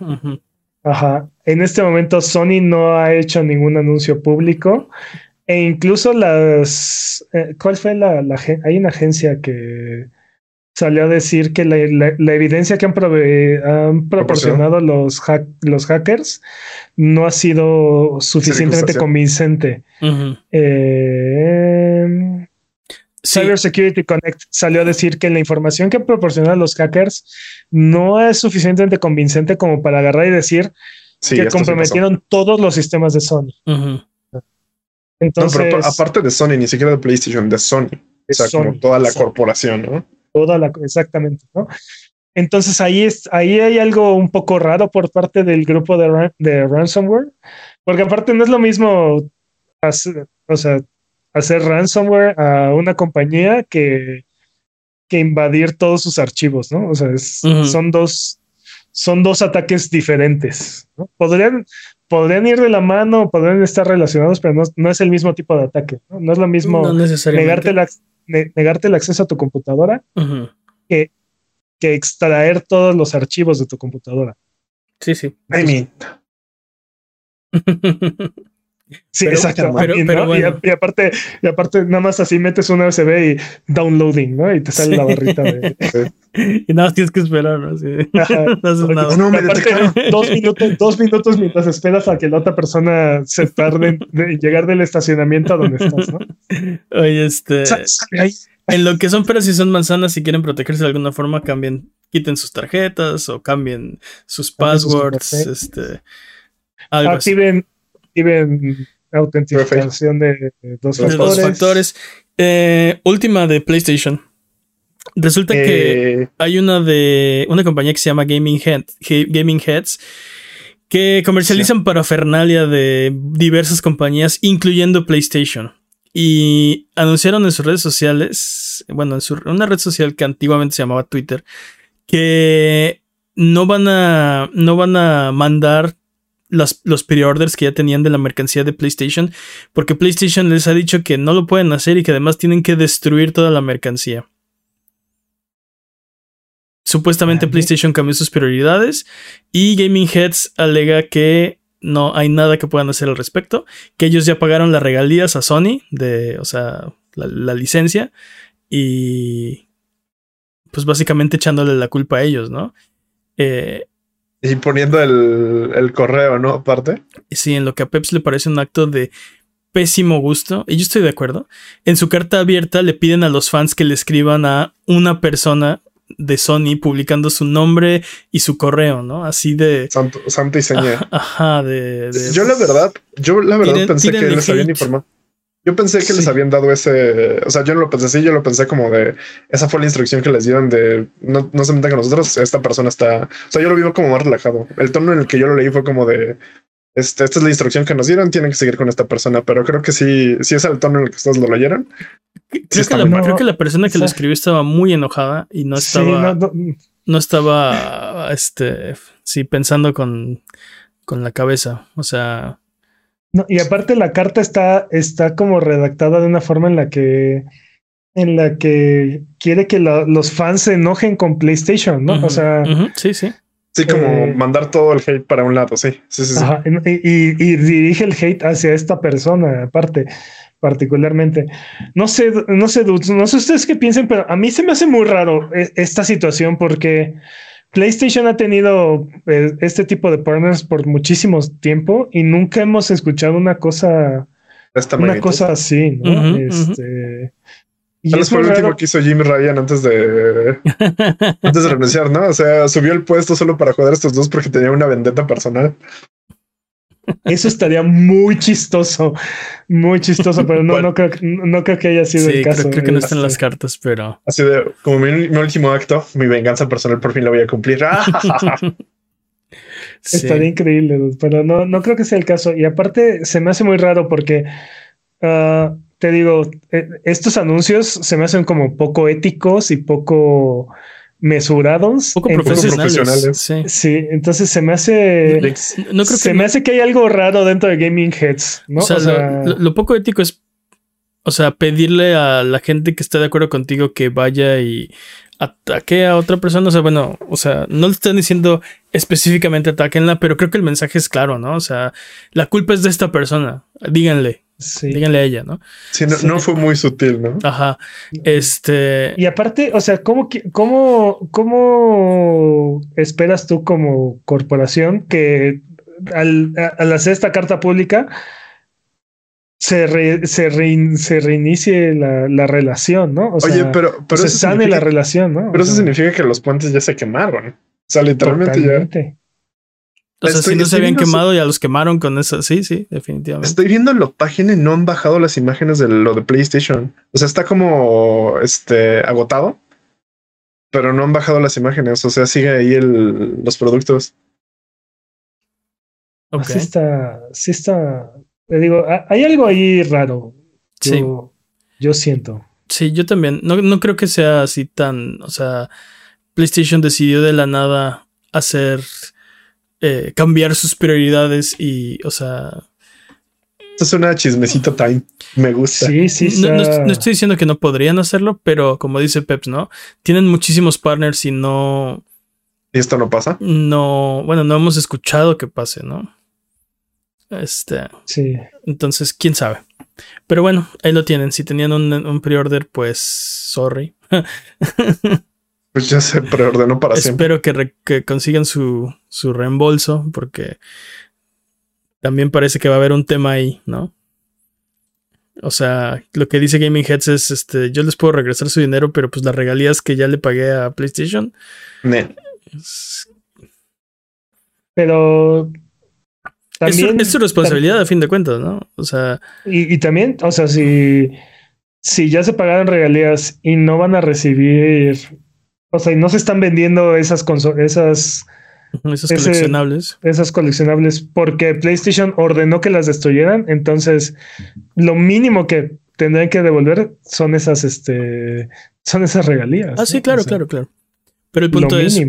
Ajá. En este momento Sony no ha hecho ningún anuncio público. E incluso las... Eh, ¿Cuál fue la, Hay una agencia que salió a decir que la, evidencia que han, proporcionado los, los hackers no ha sido suficientemente convincente. eh, Cyber Security Connect salió a decir que la información que proporcionan los hackers no es suficientemente convincente como para agarrar y decir que comprometieron todos los sistemas de Sony. Entonces, aparte de Sony, ni siquiera de PlayStation, de Sony. o sea, como toda la corporación, ¿no? Toda la, exactamente, ¿no? Entonces ahí, es, ahí hay algo un poco raro por parte del grupo de, de ransomware, porque aparte no es lo mismo, o sea, hacer ransomware a una compañía que, que invadir todos sus archivos, ¿no? O sea, son dos son dos ataques diferentes. ¿no? Podrían, podrían ir de la mano, podrían estar relacionados, pero no, es el mismo tipo de ataque. No, es lo mismo negarte, negarte el acceso a tu computadora que que extraer todos los archivos de tu computadora. Sí, sí. I mean. Sí, exacto. y, aparte, y aparte, nada más así metes una USB y downloading, ¿no? Y te sale la barrita de. y nada más tienes que esperar, ¿no? Sí. no aparte, dos minutos, dos minutos mientras esperas a que la otra persona se tarde en llegar del estacionamiento a donde estás, ¿no? Oye, este. En lo que son peras y son manzanas, si quieren protegerse de alguna forma, cambien, quiten sus tarjetas o cambien sus passwords, este. activen, activen autenticación de, dos factores. Eh, última de PlayStation. Resulta que eh. hay una de una compañía que se llama Gaming, Gaming Heads que comercializan parafernalia de diversas compañías, incluyendo PlayStation. Y anunciaron en sus redes sociales, bueno, en una red social que antiguamente se llamaba Twitter, que no van a, no van a mandar los, los pre-orders que ya tenían de la mercancía de PlayStation, porque PlayStation les ha dicho que no lo pueden hacer y que además tienen que destruir toda la mercancía. Supuestamente PlayStation cambió sus prioridades y Gaming Heads alega que no hay nada que puedan hacer al respecto, que ellos ya pagaron las regalías a Sony de, o sea, la licencia y pues básicamente echándole la culpa a ellos, ¿no? Eh, y poniendo el, correo, ¿no? Aparte. Sí, en lo que a Peps le parece un acto de pésimo gusto, y yo estoy de acuerdo, en su carta abierta le piden a los fans que le escriban a una persona de Sony publicando su nombre y su correo, ¿no? Así de... Santo, y seña. Ajá, de, Yo la verdad, yo la verdad pensé que les habían informado. Yo pensé que les habían dado ese, o sea, yo no lo pensé así, yo lo pensé como de, esa fue la instrucción que les dieron de, no, no se metan con nosotros, esta persona está, o sea, yo lo vi como más relajado. El tono en el que yo lo leí fue como de, este, esta es la instrucción que nos dieron, tienen que seguir con esta persona, pero creo que sí, sí es el tono en el que ustedes lo leyeron. Creo, que, la, creo que la persona que lo escribió estaba muy enojada y no estaba, no, estaba, este, sí, pensando con, con la cabeza, o sea y aparte la carta está, está como redactada de una forma en la que en la que quiere que los fans se enojen con PlayStation, ¿no? o sea, sí, sí. Sí, como eh, mandar todo el hate para un lado, sí. sí, sí, y, dirige el hate hacia esta persona, aparte, particularmente. No sé, no sé, no sé ustedes qué piensen, pero a mí se me hace muy raro eh, esta situación porque PlayStation ha tenido eh, este tipo de partners por muchísimo tiempo y nunca hemos escuchado una cosa, una cosa así, ¿no? este, y es fue el último que hizo Jim Ryan antes de antes de renunciar, ¿no? O sea, subió el puesto solo para joder a estos dos porque tenía una vendetta personal. Eso estaría muy chistoso, muy chistoso, pero no, no, creo, no creo que haya sido el caso. Creo, que no están las cartas, pero. Así de, como mi, último acto, mi venganza personal por fin la voy a cumplir. Estaría increíble, pero no, no creo que sea el caso. Y aparte, se me hace muy raro porque ah, te digo, eh, estos anuncios se me hacen como poco éticos y poco mesurados. Poco profesionales. Sí. entonces se me hace. No creo que se me hace que hay algo raro dentro de Gaming Heads. ¿no? O sea, lo, poco ético es. O sea, pedirle a la gente que esté de acuerdo contigo que vaya y ataque a otra persona. O sea, bueno, o sea, no le están diciendo específicamente ataquenla, pero creo que el mensaje es claro, ¿no? O sea, la culpa es de esta persona. Díganle. Díganle a ella, ¿no? Sí, no, fue muy sutil, ¿no? Ajá. Este. Y aparte, o sea, ¿cómo, cómo, cómo esperas tú como corporación que al, hacer esta carta pública se, se, reinicie la, relación, ¿no? O Oye, pero, pero se sane la relación, ¿no? Pero eso significa que los puentes ya se quemaron. O sea, literalmente ya. O sea, si no se habían quemado, ya los quemaron con eso. Sí, sí, definitivamente. Estoy viendo la página y no han bajado las imágenes de lo de PlayStation. O sea, está como este agotado, pero no han bajado las imágenes. O sea, sigue ahí el, los productos. Okay. Sí está, sí está. Te digo, hay algo ahí raro. Yo, sí. Yo siento. Sí, yo también. No, no creo que sea así tan. O sea, PlayStation decidió de la nada hacer eh, cambiar sus prioridades y, o sea, Esto es una chismecito time. Me gusta. Sí, sí, no, no, estoy diciendo que no podrían hacerlo, pero como dice Peps, ¿no? Tienen muchísimos partners y no. ¿Y esto no pasa? No, bueno, no hemos escuchado que pase, ¿no? Este. Sí. Entonces, quién sabe. Pero bueno, ahí lo tienen. Si tenían un, un pre-order, pues sorry. pues ya se preordenó para Espero siempre. Que, que consigan su, su reembolso, porque también parece que va a haber un tema ahí, ¿no? O sea, lo que dice Gaming Heads es, este, yo les puedo regresar su dinero, pero pues las regalías que ya le pagué a PlayStation. Pero también, es, su responsabilidad a fin de cuentas, ¿no? O sea. Y, también, o sea, si, si ya se pagaron regalías y no van a recibir, o sea, y no se están vendiendo esas esas esas coleccionables. Esas coleccionables, porque PlayStation ordenó que las destruyeran. Entonces, lo mínimo que tendrían que devolver son esas, este, son esas regalías. Ah, sí, claro, claro, claro. Pero el punto es: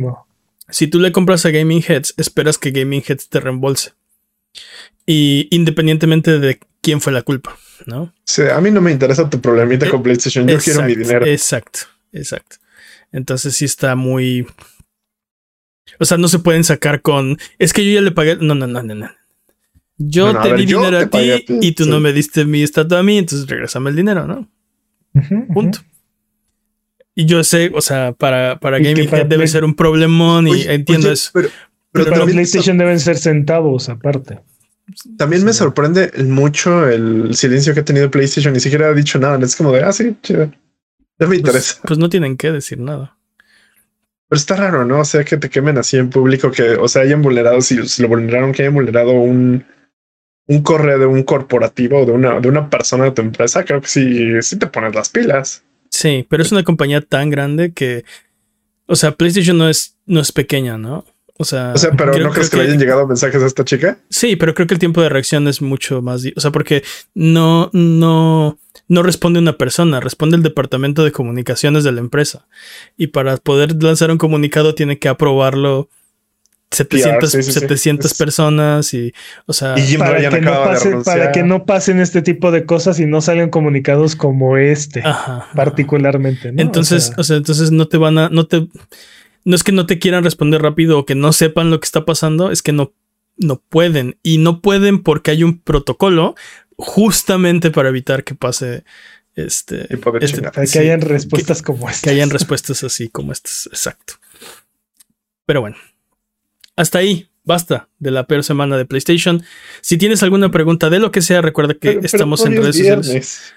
si tú le compras a Gaming Heads, esperas que Gaming Heads te reembolse. Y independientemente de quién fue la culpa, ¿no? Sí, a mí no me interesa tu problemita con PlayStation. Yo quiero mi dinero. Exacto, exacto. Entonces sí está muy o sea, no se pueden sacar con. Es que yo ya le pagué. No, no, no, no, no. Yo te di dinero a ti, y tú no me diste mi estatua a mí, entonces regresame el dinero, ¿no? Punto. Y yo sé, o sea, para, para Gaming debe ser un problemón y entiendo eso. Pero, pero, para PlayStation deben ser centavos aparte. También me sorprende mucho el silencio que ha tenido PlayStation. Ni siquiera ha dicho nada. Es como de, ah, sí, chido. No me pues, interesa. Pues no tienen que decir nada. Pero está raro, ¿no? O sea, que te quemen así en público, que, o sea, hayan vulnerado, si, lo vulneraron, que hayan vulnerado un, un correo de un corporativo o de una, de una persona de tu empresa, creo que sí, sí te pones las pilas. Sí, pero es una compañía tan grande que, o sea, PlayStation no es, no es pequeña, ¿no? O sea, o sea pero ¿no crees que, le hayan llegado mensajes a esta chica? Sí, pero creo que el tiempo de reacción es mucho más, o sea, porque no, no, no responde una persona, responde el departamento de comunicaciones de la empresa. Y para poder lanzar un comunicado tiene que aprobarlo 700, personas y, o sea, para, que no pase, para, que no pasen este tipo de cosas y no salgan comunicados como este, particularmente. Entonces, o sea, entonces no te van a, no te, no es que no te quieran responder rápido o que no sepan lo que está pasando, es que no, no pueden y no pueden porque hay un protocolo justamente para evitar que pase este, este que hayan respuestas como estas. Que hayan respuestas así como estas, exacto. Pero bueno, hasta ahí, basta de la peor semana de PlayStation. Si tienes alguna pregunta de lo que sea, recuerda que estamos en redes sociales.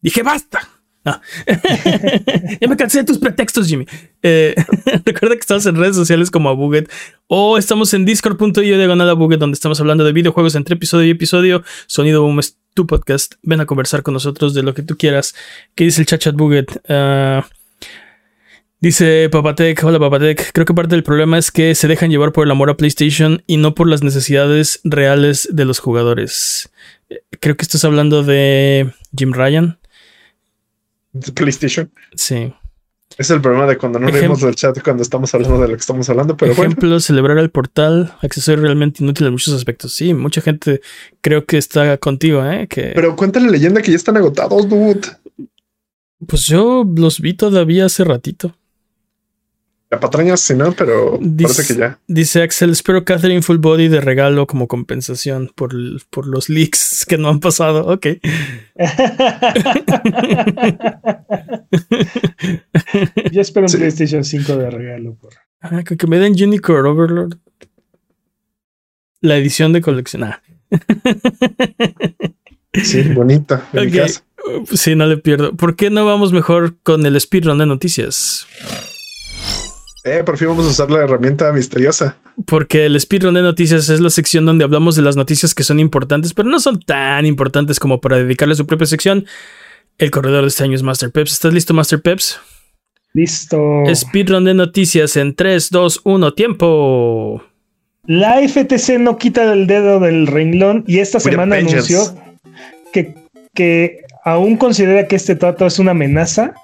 Dije basta. ya me cansé de tus pretextos, Jimmy. Eh, recuerda que estamos en redes sociales como a Buget o estamos en discord.io diagonal a Buget, donde estamos hablando de videojuegos entre episodio y episodio. Sonido Boom es tu podcast. Ven a conversar con nosotros de lo que tú quieras. ¿Qué dice el chat Buget? Ah, dice Papatec, hola Papatec, creo que parte del problema es que se dejan llevar por el amor a PlayStation y no por las necesidades reales de los jugadores. Eh, creo que estás hablando de Jim Ryan PlayStation. Sí. Es el problema de cuando no leemos el chat cuando estamos hablando de lo que estamos hablando. Pero Ejemplo, celebrar el portal, accesorio realmente inútil en muchos aspectos. Sí, mucha gente creo que está contigo, ¿eh? Que... Pero cuéntale la leyenda que ya están agotados, dude. Pues yo los vi todavía hace ratito. La patraña sí, ¿no? Pero parece que ya. Dice Axel, espero Catherine Full Body de regalo como compensación por, por los leaks que no han pasado. Ok. Yo espero un PlayStation 5 de regalo. Por... Ah, que me den Unicorn Overlord. La edición de colección. Ah. sí, bonita. En Sí, no le pierdo. ¿Por qué no vamos mejor con el speedrun de noticias? Eh, por fin vamos a usar la herramienta misteriosa. Porque el speedrun de noticias es la sección donde hablamos de las noticias que son importantes, pero no son tan importantes como para dedicarle su propia sección. El corredor de este año es Master Peps. ¿Estás listo, Master Peps? Listo. Speedrun de noticias en 3, 2, 1, tiempo. La FTC no quita el dedo del renglón y esta semana anunció que, que aún considera que este trato es una amenaza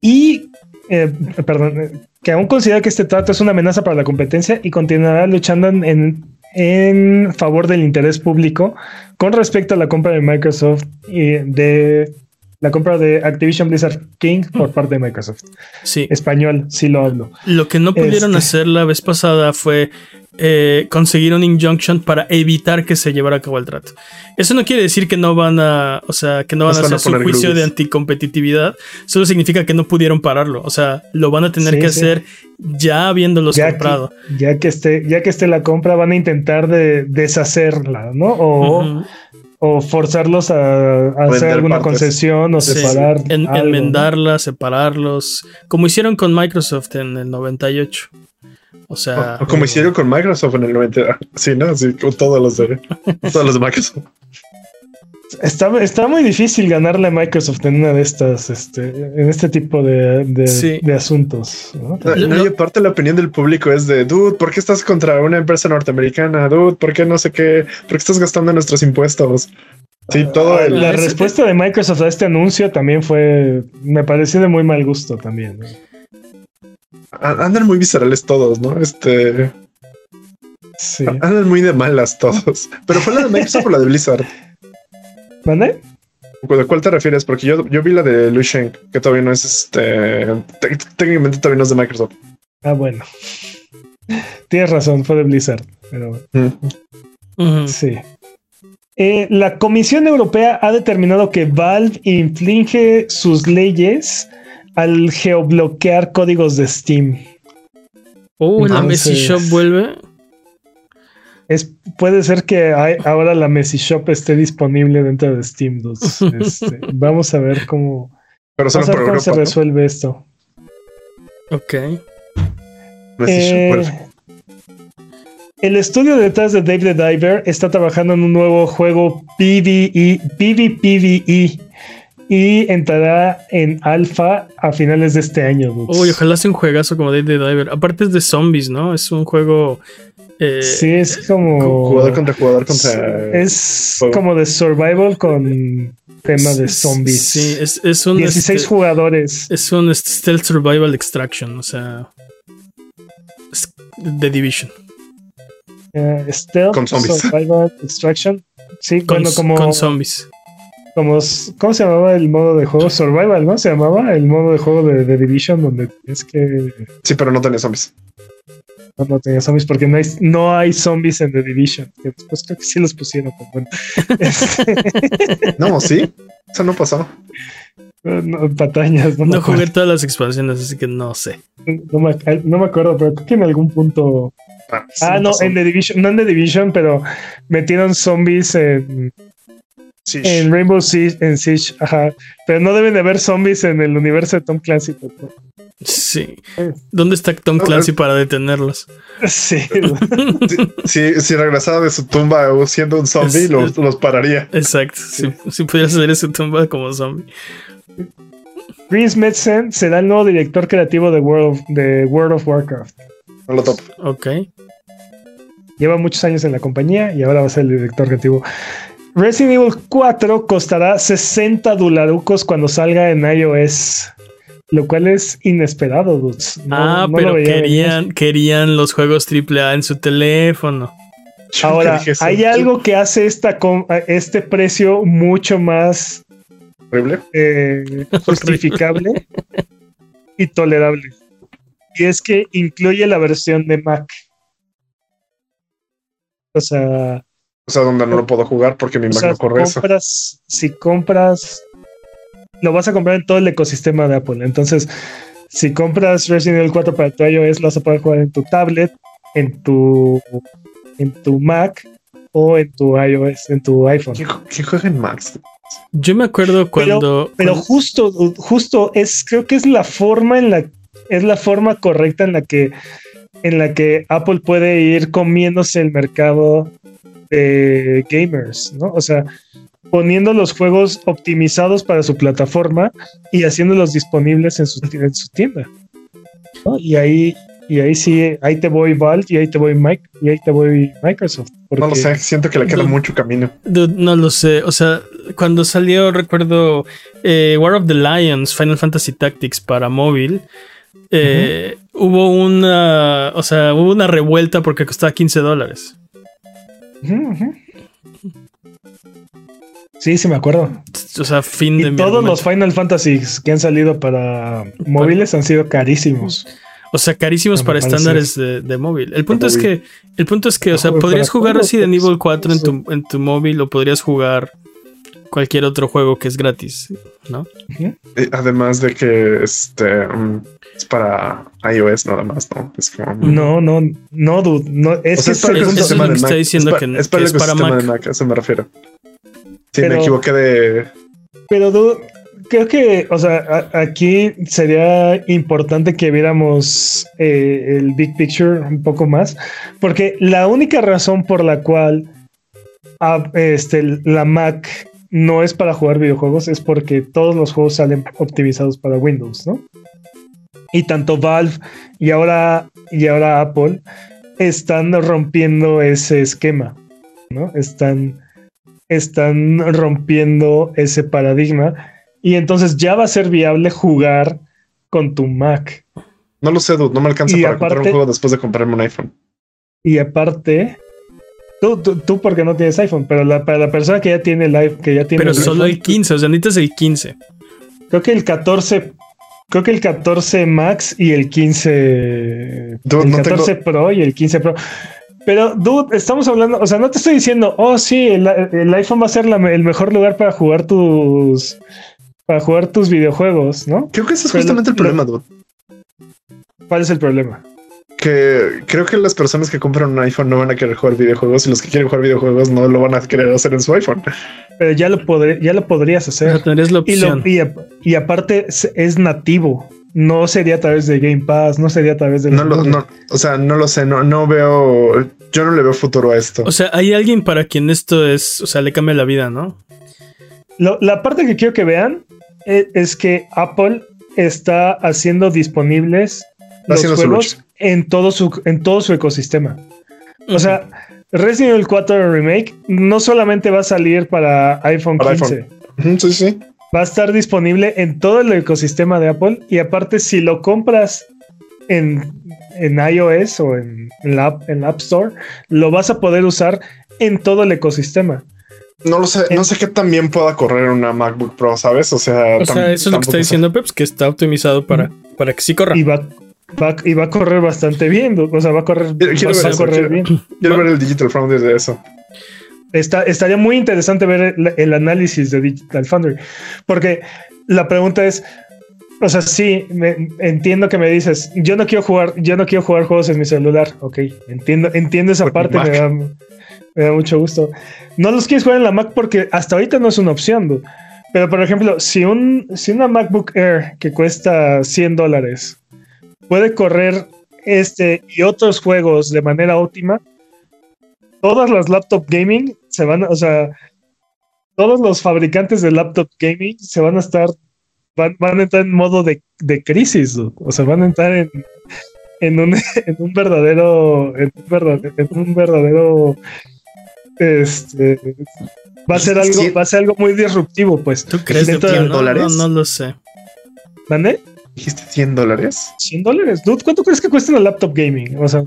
y eh, perdón, que aún considera que este trato es una amenaza para la competencia y continuará luchando en, en favor del interés público con respecto a la compra de Microsoft y de la compra de Activision Blizzard King por parte de Microsoft. Sí. Español, sí lo hablo. Lo que no pudieron este hacer la vez pasada fue eh, conseguir un injunction para evitar que se llevara a cabo el trato. Eso no quiere decir que no van a, o sea, que no van a hacer su juicio de anticompetitividad. Solo significa que no pudieron pararlo. O sea, lo van a tener que hacer ya habiéndolos comprado. ya que esté, ya que esté la compra, van a intentar de deshacerla, ¿no? O o forzarlos a, hacer alguna concesión o separar. enmendarla, separarlos, como hicieron con Microsoft en el 98. O sea. como hicieron con Microsoft en el 90. Sí, ¿no? Sí, con todos los de, todos los de Microsoft. Está, está muy difícil ganarle a Microsoft en una de estas, este, en este tipo de, de, asuntos. ¿no? No, aparte la opinión del público es de, dude, ¿por qué estás contra una empresa norteamericana? Dude, ¿por qué no sé qué? ¿Por qué estás gastando nuestros impuestos? Sí, todo ah, La respuesta de Microsoft a este anuncio también fue, me pareció de muy mal gusto también. Andan muy viscerales todos, ¿no? Este... Sí. Andan muy de malas todos. Pero fue la de Microsoft o la de Blizzard. ¿Mande? ¿De cuál te refieres? Porque yo, yo vi la de Lu Sheng, que todavía no es este. Técnicamente todavía no es de Microsoft. Ah, bueno. Tienes razón, fue de Blizzard. Pero. Sí. Eh, la Comisión Europea ha determinado que Valve inflige sus leyes al geobloquear códigos de Steam. Oh, la Messi Shop vuelve puede ser que ahora la Messi Shop esté disponible dentro de Steam 2. Este, vamos a ver cómo, Pero vamos a ver cómo se resuelve esto. Ok. Eh, el estudio detrás de Dave the Diver está trabajando en un nuevo juego PvE, PvPvE y entrará en alfa a finales de este año. Uy, ojalá sea un juegazo como Dave the Diver. Aparte es de zombies, ¿no? Es un juego eh, sí, es como. Jugador contra jugador contra. Es como de survival con tema de zombies. Sí, es, es un. 16 este, jugadores. Es un este, Stealth Survival Extraction, o sea. The Division. Uh, stealth con zombies. Survival Extraction. Sí, con, como. Con zombies. Como, ¿Cómo se llamaba el modo de juego? Survival, ¿no? Se llamaba el modo de juego de The Division, donde es que. Sí, pero no tenía zombies. No, tenía zombies porque no hay, no hay zombies en The Division. Que después creo que sí los pusieron. bueno. no, sí. Eso no pasó. No, patañas. No, jugué todas las expansiones, así que no sé. No me, no me acuerdo, pero creo que en algún punto. Ah, ah no, en The Division, no en The Division, pero metieron zombies en. En Rainbow Siege, en Siege, ajá. Pero no deben de haber zombies en el universo de Tom Clancy. Sí. ¿Dónde está Tom Clancy para detenerlos? Sí. si, si, regresara de su tumba siendo un zombie, los, los, pararía. Exacto. Si, si, pudiera salir de su tumba como zombie. Chris Metzen será el nuevo director creativo de World, de World of Warcraft. No lo top. Ok. Lleva muchos años en la compañía y ahora va a ser el director creativo. Resident Evil 4 costará 60 dolarucos cuando salga en iOS. Lo cual es inesperado, dudes. ah, pero querían, querían los juegos AAA en su teléfono. Ahora, hay algo que hace esta este precio mucho más eh, justificable y tolerable. Y es que incluye la versión de Mac. O sea. O sea, donde no lo puedo jugar porque mi Mac no corre eso. Si compras lo vas a comprar en todo el ecosistema de Apple. Entonces, si compras Resident Evil 4 para tu iOS, lo vas a poder jugar en tu tablet, en tu, en tu Mac o en tu iOS, en tu iPhone. ¿Qué, juega en Mac? Yo me acuerdo cuando. Pero, justo, justo es, creo que es la forma en la, es la forma correcta en la que, en la que Apple puede ir comiéndose el mercado de gamers, ¿no? O sea, poniendo los juegos optimizados para su plataforma y haciéndolos disponibles en su, tienda. Y ahí y ahí sí, ahí te voy Valve y ahí te voy Mike y ahí te voy Microsoft. No lo sé, siento que le queda mucho camino. no lo sé, o sea, cuando salió, recuerdo eh, War of the Lions, Final Fantasy Tactics para móvil, eh, hubo una, o sea, hubo una revuelta porque costaba 15 dólares. Sí, sí me acuerdo. O sea, fin de Todos los Final Fantasy que han salido para móviles han sido carísimos. O sea, carísimos para estándares de, móvil. El punto es que, el punto es que, o sea, podrías jugar Resident Evil 4 en tu, en tu móvil o podrías jugar cualquier otro juego que es gratis, ¿no? Además de que este mm, es para iOS nada más, ¿no? Es como, no, no, no, dude, no, es, es para el sistema de Mac. diciendo es, que, es para el ecosistema de Mac, a eso me refiero. Sí, me equivoqué de. Pero dude, creo que, o sea, aquí sería importante que viéramos eh, el big picture un poco más, porque la única razón por la cual ah, este, la Mac no es para jugar videojuegos, es porque todos los juegos salen optimizados para Windows, ¿no? Y tanto Valve y ahora, y ahora Apple están rompiendo ese esquema, ¿no? Están, están rompiendo ese paradigma y entonces ya va a ser viable jugar con tu Mac. No lo sé, dude, no me alcanza para comprar un juego después de comprarme un iPhone. Y aparte, Tú, tú, porque no tienes iPhone, pero para la persona que ya tiene el iPhone, que ya tiene. Pero solo el 15, o sea, necesitas el 15. Creo que el 14. Creo que el 14 Max y el 15. el 14 Pro y el 15 Pro. Pero, dude, estamos hablando, o sea, no te estoy diciendo, oh, sí, el, iPhone va a ser el mejor lugar para jugar tus. Para jugar tus videojuegos, ¿no? Creo que ese es justamente el problema, dude. ¿Cuál es el problema? Que creo que las personas que compran un iPhone no van a querer jugar videojuegos y los que quieren jugar videojuegos no lo van a querer hacer en su iPhone. Pero ya lo, ya lo podrías hacer. la opción. Y, aparte es nativo. No sería a través de Game Pass, no sería a través de... No, no, o sea, no lo sé, no, no veo, yo no le veo futuro a esto. O sea, hay alguien para quien esto es, o sea, le cambia la vida, ¿no? la parte que quiero que vean es, es que Apple está haciendo disponibles los juegos en todo su, en todo su ecosistema. O sea, Resident Evil 4 Remake no solamente va a salir para iPhone 15. Sí, sí. Va a estar disponible en todo el ecosistema de Apple y aparte si lo compras en, en iOS o en, la, en App Store, lo vas a poder usar en todo el ecosistema. No lo sé, no sé qué también pueda correr una MacBook Pro, ¿sabes? O sea, eso es lo que está diciendo Peps, que está optimizado para, para que sí corra. Y va, y va a correr bastante bien. O sea, va a correr, quiero, ver, bien. Quiero ver el Digital Foundry de eso. Está, estaría muy interesante ver el, análisis de Digital Foundry. Porque la pregunta es. O sea, sí, entiendo que me dices, yo no quiero jugar, yo no quiero jugar juegos en mi celular. Ok, entiendo, entiendo esa parte, me da, me da, mucho gusto. No los quieres jugar en la Mac porque hasta ahorita no es una opción. Pero, por ejemplo, si, un, si una MacBook Air que cuesta 100 dólares puede correr este y otros juegos de manera óptima, todas las laptop gaming se van, o sea, todos los fabricantes de laptop gaming se van a estar, van, a entrar en modo de, crisis, o sea, van a entrar en, en, un, en un verdadero, en un verdadero, en un verdadero este, va a ser algo, va a ser algo muy disruptivo, pues. ¿Tú crees de dólares? No, no, lo sé. ¿Vale? ¿Dijiste 100 dólares? 100 dólares. ¿cuánto crees que cuesta una laptop gaming? O sea.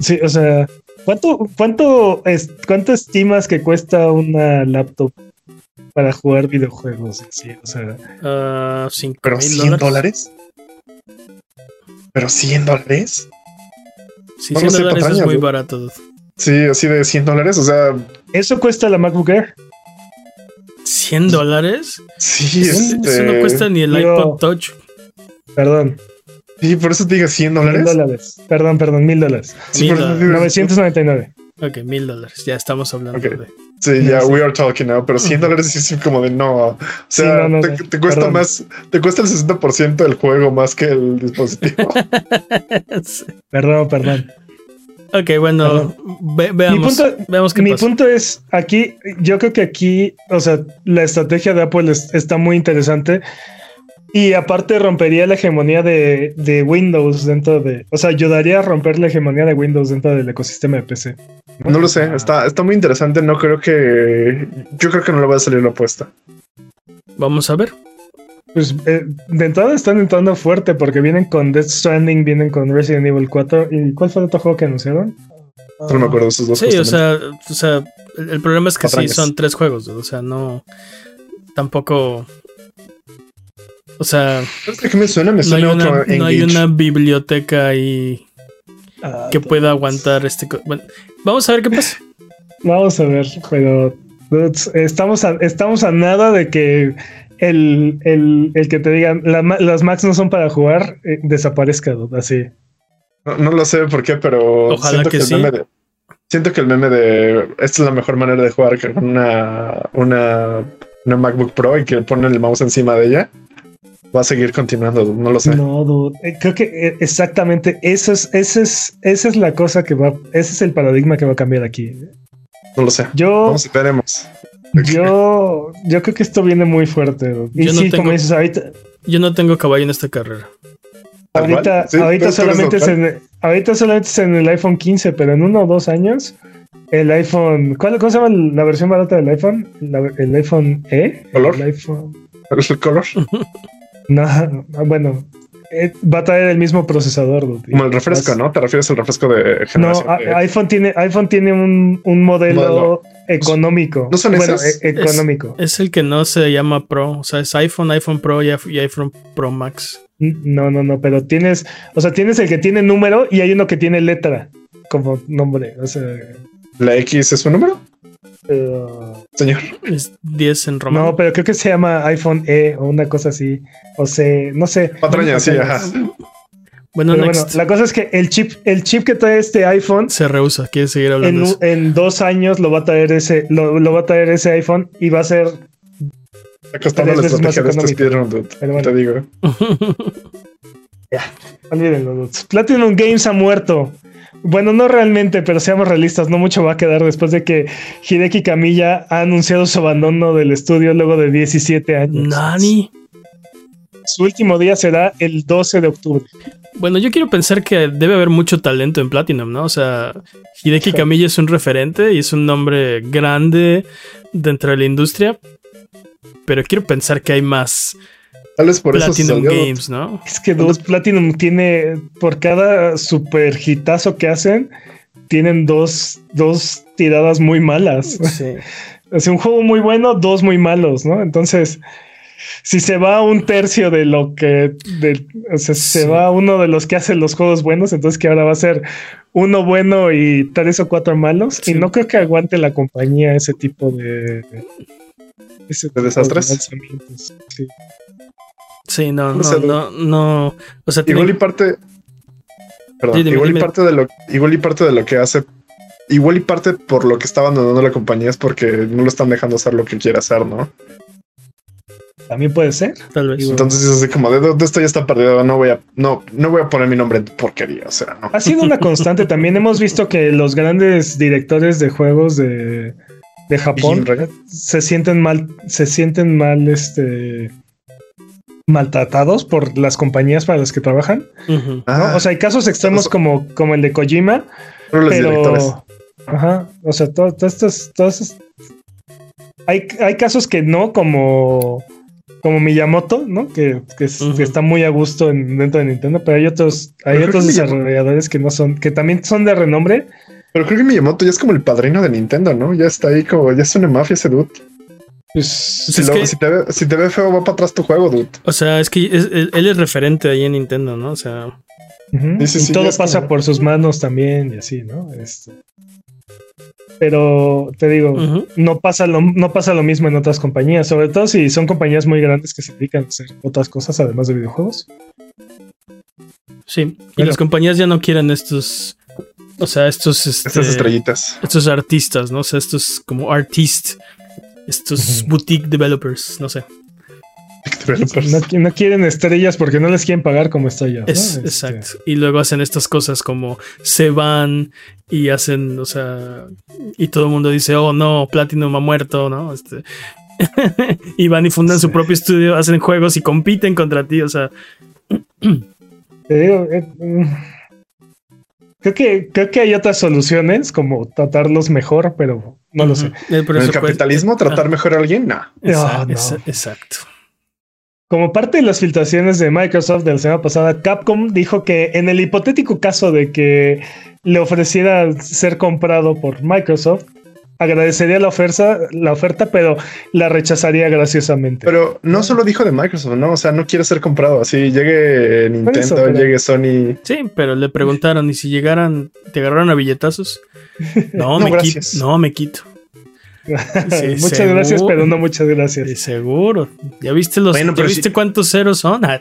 Sí, o sea. ¿Cuánto, cuánto, es, cuánto estimas que cuesta una laptop para jugar videojuegos? Sí, o sea. Uh, ¿Pero 100 dólares? ¿Pero 100 dólares? Sí, 100 dólares es muy barato. Sí, así de 100 dólares, o sea. Eso cuesta la MacBook Air. ¿100 dólares? Sí, este... eso no cuesta ni el iPod Touch. Perdón. Sí, por eso te digo 100 dólares. dólares. Perdón, perdón, mil dólares. Sí, 999. Ok, mil dólares. Ya estamos hablando de. Sí, ya, we are talking now, pero 100 dólares es como de no. O sea, te, cuesta más, te cuesta el 60% del juego más que el dispositivo. Perdón, perdón. Ok, bueno, veamos, mi punto, veamos Mi punto es, aquí, yo creo que aquí, o sea, la estrategia de Apple está muy interesante y aparte rompería la hegemonía de, de, Windows dentro de, o sea, ayudaría a romper la hegemonía de Windows dentro del ecosistema de PC. No, lo sé, está, está muy interesante, no creo que, yo creo que no le va a salir la apuesta. Vamos a ver. Pues eh, de entrada están entrando fuerte porque vienen con Death Stranding, vienen con Resident Evil 4. ¿Y cuál fue el otro juego que anunciaron? No me acuerdo de esos dos. Sí, o sea, o sea, el, problema es que sí, son tres juegos, o sea, no. Tampoco. O sea. ¿Qué me suena? Me suena no hay una, No hay una biblioteca ahí ah, que pueda aguantar este. Bueno, vamos a ver qué pasa. Vamos a ver, pero estamos a, estamos a nada de que el, el, el que te digan las Macs no son para jugar eh, desaparezca, así. No, lo sé por qué, pero Ojalá que, sí. siento que el meme de esta es la mejor manera de jugar con una, una, una MacBook Pro y que ponen el mouse encima de ella va a seguir continuando, no lo sé. No, dude. Eh, creo que eh, exactamente eso es, eso es, esa es la cosa que va, ese es el paradigma que va a cambiar aquí. No lo sé. Yo, Vamos, veremos. Yo, yo creo que esto viene muy fuerte. Y yo sí, no tengo, como dices, ahorita. Yo no tengo caballo en esta carrera. Ahorita, ahorita solamente es en, ahorita solamente es en el iPhone 15, pero en uno o dos años, el iPhone. ¿cuál, ¿Cómo se llama la versión barata del iPhone? el iPhone E. ¿Color? El iPhone. ¿Es el color? no, bueno, eh, va a traer el mismo procesador. Como el refresco, ¿no? ¿Te refieres al refresco de generación? No, iPhone tiene, iPhone tiene un, modelo, económico. No son bueno, e-, económico. Es, el que no se llama Pro. O sea, es iPhone, iPhone Pro y, iPhone Pro Max. No, no, no, pero tienes, o sea, tienes el que tiene número y hay uno que tiene letra como nombre. O sea, ¿la X es su número? Señor. Es 10 en romano. No, pero creo que se llama iPhone E o una cosa así. O sea, no sé. Patraña, sí, ajá. Bueno, bueno, la cosa es que el chip, el chip que trae este iPhone se rehúsa, quiere seguir hablando. En, en dos años lo va a traer ese, lo, va a traer ese iPhone y va a ser. Acostando la estrategia de este Te digo. ya, olvídenlo, Platinum Games ha muerto. Bueno, no realmente, pero seamos realistas, no mucho va a quedar después de que Hideki Kamiya ha anunciado su abandono del estudio luego de 17 años. Nani. Su último día será el 12 de octubre. Bueno, yo quiero pensar que debe haber mucho talento en Platinum, ¿no? O sea, Hideki Kamiya es un referente y es un nombre grande dentro de la industria, pero quiero pensar que hay más por Platinum Games, ¿no? Es que dos Platinum tiene, por cada super hitazo que hacen, tienen dos, dos tiradas muy malas. Sí. Es un juego muy bueno, dos muy malos, ¿no? Entonces, si se va un tercio de lo que, o sea, si se va uno de los que hacen los juegos buenos, entonces que ahora va a ser uno bueno y tres o cuatro malos. Y no creo que aguante la compañía ese tipo de, ese de desastres. Sí. Sí, no, no, no, no, O sea, igual y parte. Perdón, igual y parte de lo, igual y parte de lo que hace, igual y parte por lo que está abandonando la compañía es porque no lo están dejando hacer lo que quiere hacer, ¿no? También puede ser. Tal vez. Entonces es así como de, esto ya está perdido. No voy a, no, no voy a poner mi nombre en porquería. O sea, no. Ha sido una constante. También hemos visto que los grandes directores de juegos de, de Japón se sienten mal, se sienten mal, este maltratados por las compañías para las que trabajan. Ah. O sea, hay casos extremos como, como el de Kojima, pero, ajá, o sea, todos estos, todos hay, hay casos que no, como como Miyamoto, ¿no? Que, que, está muy a gusto dentro de Nintendo, pero hay otros, hay otros desarrolladores que no son, que también son de renombre. Pero creo que Miyamoto ya es como el padrino de Nintendo, ¿no? Ya está ahí como, ya es una mafia ese dude. Pues, si, te ve, feo, va para atrás tu juego, dude. O sea, es que él, es referente ahí en Nintendo, ¿no? O sea. y todo pasa por sus manos también y así, ¿no? Este, pero te digo, no, pasa lo, no pasa lo mismo en otras compañías, sobre todo si son compañías muy grandes que se dedican a hacer otras cosas además de videojuegos. Sí, y las compañías ya no quieren estos, o sea, estos... Estas este, estrellitas. Estos artistas, ¿no? O sea, estos como artistas estos boutique developers, no sé. No, quieren estrellas porque no les quieren pagar como estrellas. Este, exacto. Y luego hacen estas cosas como se van y hacen, o sea, y todo el mundo dice, oh no, Platinum ha muerto, ¿no? Este, y van y fundan su propio estudio, hacen juegos y compiten contra ti, o sea. Te digo, eh, mm, creo que, creo que hay otras soluciones como tratarlos mejor, pero no lo sé. ¿En el capitalismo tratar mejor a alguien? No. Exacto. como parte de las filtraciones de Microsoft de la semana pasada, Capcom dijo que en el hipotético caso de que le ofreciera ser comprado por Microsoft, agradecería la oferta, la oferta, pero la rechazaría graciosamente. Pero no solo dijo de Microsoft, ¿no? O sea, no quiere ser comprado. Así llegue Nintendo, llegue Sony. Sí, pero le preguntaron, ¿y si llegaran, te agarraron a billetazos? No, me quito. No, me quito. muchas gracias, pero no muchas gracias. seguro. ¿Ya viste los ¿ya viste cuántos ceros son? Ah.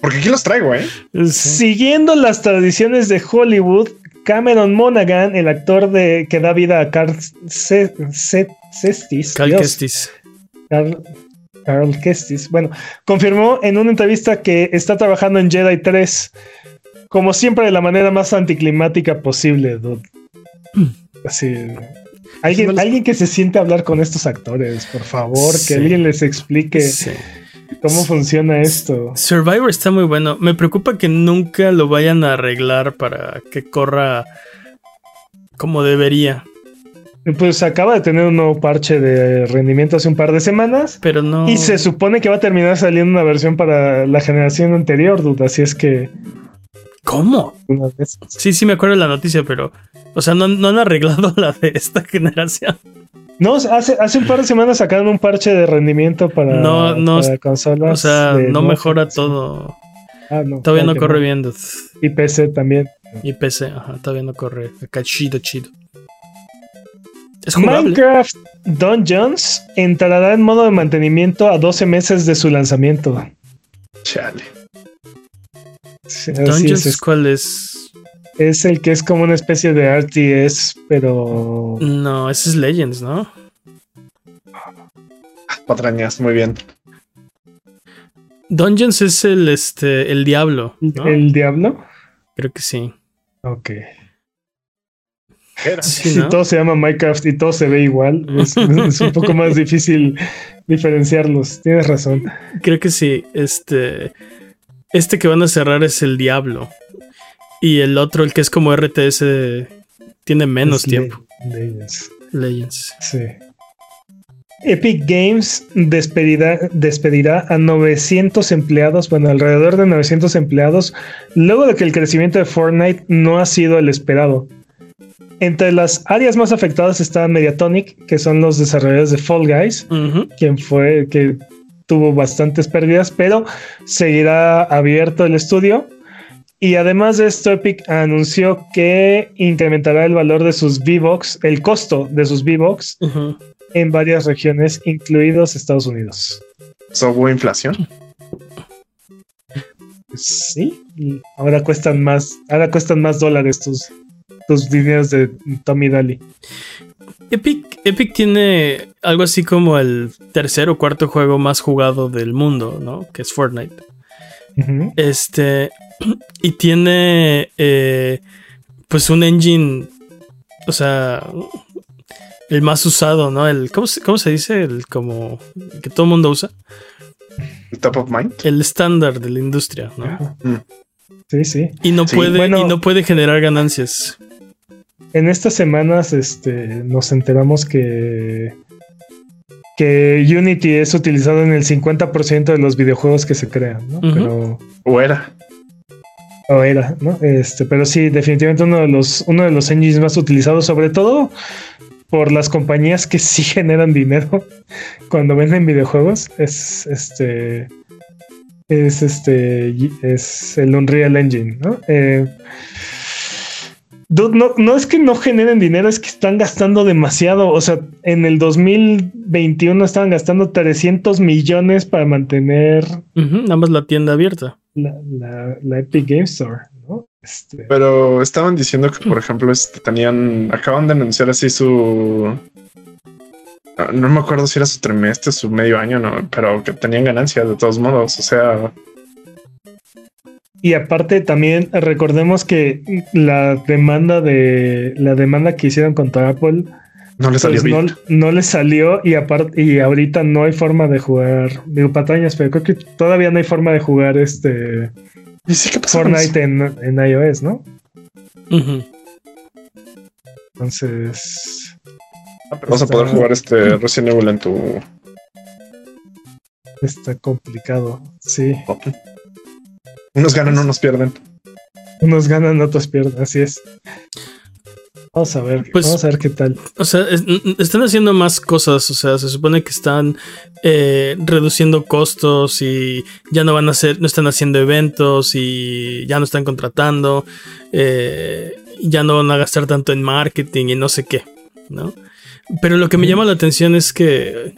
Porque aquí los traigo, ¿eh? Siguiendo las tradiciones de Hollywood, Cameron Monaghan, el actor de que da vida a Carl Cestis. Carl Kestis. Carl, Kestis. Bueno, confirmó en una entrevista que está trabajando en Jedi 3. Como siempre, de la manera más anticlimática posible, Así. Alguien, alguien que se siente a hablar con estos actores, por favor, que alguien les explique. ¿Cómo funciona esto? Survivor está muy bueno. Me preocupa que nunca lo vayan a arreglar para que corra como debería. Pues acaba de tener un nuevo parche de rendimiento hace un par de semanas. Pero no. Y se supone que va a terminar saliendo una versión para la generación anterior, duda. Así es que. ¿Cómo? Sí, sí, me acuerdo de la noticia, pero. O sea, no, no han arreglado la de esta generación. No, hace, hace un par de semanas sacaron un parche de rendimiento para, no, no, consolas. O sea, no mejora todo. Ah, no, todavía no corre bien. Y PC también. Y PC, ajá, todavía no corre. Acá chido, chido. ¿Es Minecraft Dungeons entrará en modo de mantenimiento a 12 meses de su lanzamiento. Chale. Dungeons, es, ¿cuál es? Es el que es como una especie de RTS, pero. No, ese es Legends, ¿no? Patrañas, muy bien. Dungeons es el este el diablo. ¿El diablo? Creo que sí. Ok. si todo se llama Minecraft y todo se ve igual, es, un poco más difícil diferenciarlos. Tienes razón. Creo que sí. Este. Este que van a cerrar es el diablo. Y el otro, el que es como RTS, tiene menos tiempo. Legends. Legends. Sí. Epic Games despedirá, despedirá, a 900 empleados, bueno, alrededor de 900 empleados, luego de que el crecimiento de Fortnite no ha sido el esperado. Entre las áreas más afectadas está Mediatonic, que son los desarrolladores de Fall Guys, quien fue que tuvo bastantes pérdidas, pero seguirá abierto el estudio y además de esto, Epic anunció que incrementará el valor de sus V-Box, el costo de sus V-Box en varias regiones, incluidos Estados Unidos. ¿Hubo inflación? Sí, ahora cuestan más, ahora cuestan más dólares tus, tus dineros de Tommy Daly. Epic, Epic tiene algo así como el tercer o cuarto juego más jugado del mundo, ¿no? Que es Fortnite. Este. Y tiene. Eh, pues un engine. O sea. El más usado, ¿no? El. ¿Cómo se, cómo se dice? El como. que todo el mundo usa. El top of mind. El estándar de la industria, ¿no? Mm. Sí, sí. Y no puede, y no puede generar ganancias. En estas semanas, este, nos enteramos que que Unity es utilizado en el 50% de los videojuegos que se crean, ¿no? Pero. O era. O era, ¿no? Este, pero sí, definitivamente uno de los, uno de los engines más utilizados, sobre todo por las compañías que sí generan dinero cuando venden videojuegos, es este. Es este. Es el Unreal Engine, ¿no? Eh, no, no es que no generen dinero, es que están gastando demasiado. O sea, en el 2021 estaban gastando 300 millones para mantener. nada más la tienda abierta. La, Epic Game Store, ¿no? Este, Pero estaban diciendo que, por ejemplo, este, tenían. Acaban de anunciar así su. Ah, no me acuerdo si era su trimestre, su medio año, no, pero que tenían ganancias de todos modos. O sea, y aparte también recordemos que la demanda de la demanda que hicieron contra Apple no le salió pues, no, le salió y aparte y ahorita no hay forma de jugar digo patañas pero creo que todavía no hay forma de jugar este Fortnite en, iOS no entonces ah, vas a poder jugar este Resident Evil en tu Está complicado, sí. Unos ganan, unos pierden. Unos ganan, otros pierden, así es. Vamos a ver, pues, vamos a ver qué tal. O sea, están haciendo más cosas, o sea, se supone que están eh, reduciendo costos y ya no van a hacer, no están haciendo eventos y ya no están contratando, eh, ya no van a gastar tanto en marketing y no sé qué, ¿no? Pero lo que me llama la atención es que,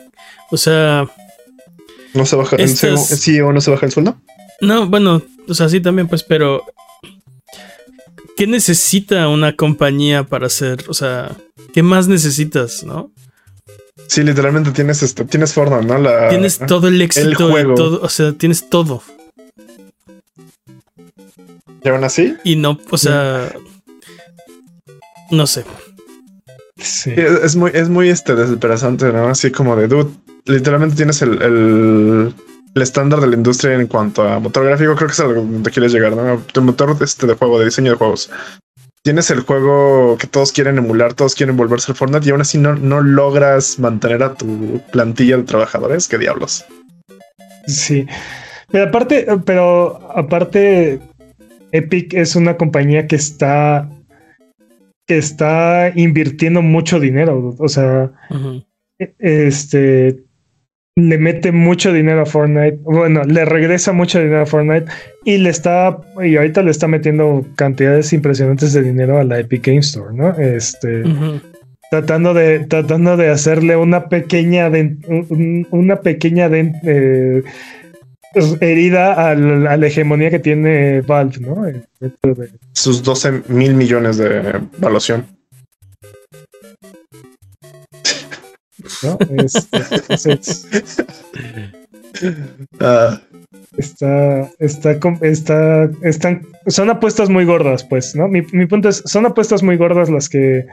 o sea... ¿No se baja el CEO no se baja el sueldo? No, bueno, o sea, sí también, pues, pero ¿qué necesita una compañía para hacer? O sea, ¿qué más necesitas, no? Sí, literalmente tienes esto, tienes Fortnite, ¿no? La, tienes todo el éxito, el todo, o sea, tienes todo. ¿Y aún así? Y no, o sea, no sé. Sí. Es, muy, es muy este desesperante, ¿no? Así como de dude. Literalmente tienes el el estándar de la industria en cuanto a motor gráfico, creo que es a donde quieres llegar, ¿no? El motor este de juego, de diseño de juegos. Tienes el juego que todos quieren emular, todos quieren volverse al Fortnite y aún así no, no logras mantener a tu plantilla de trabajadores. ¿Qué diablos? Sí. Pero aparte, pero aparte, Epic es una compañía que está que está invirtiendo mucho dinero. O sea, este le mete mucho dinero a Fortnite, bueno, le regresa mucho dinero a Fortnite y le está, y ahorita le está metiendo cantidades impresionantes de dinero a la Epic Game Store, ¿no? Este, tratando de, tratando de hacerle una pequeña, una pequeña eh, herida a la hegemonía que tiene Valve, ¿no? Sus 12 mil millones de evaluación. Ah. está, está, está, están, son apuestas muy gordas, pues, ¿no? Mi, punto es, son apuestas muy gordas las que,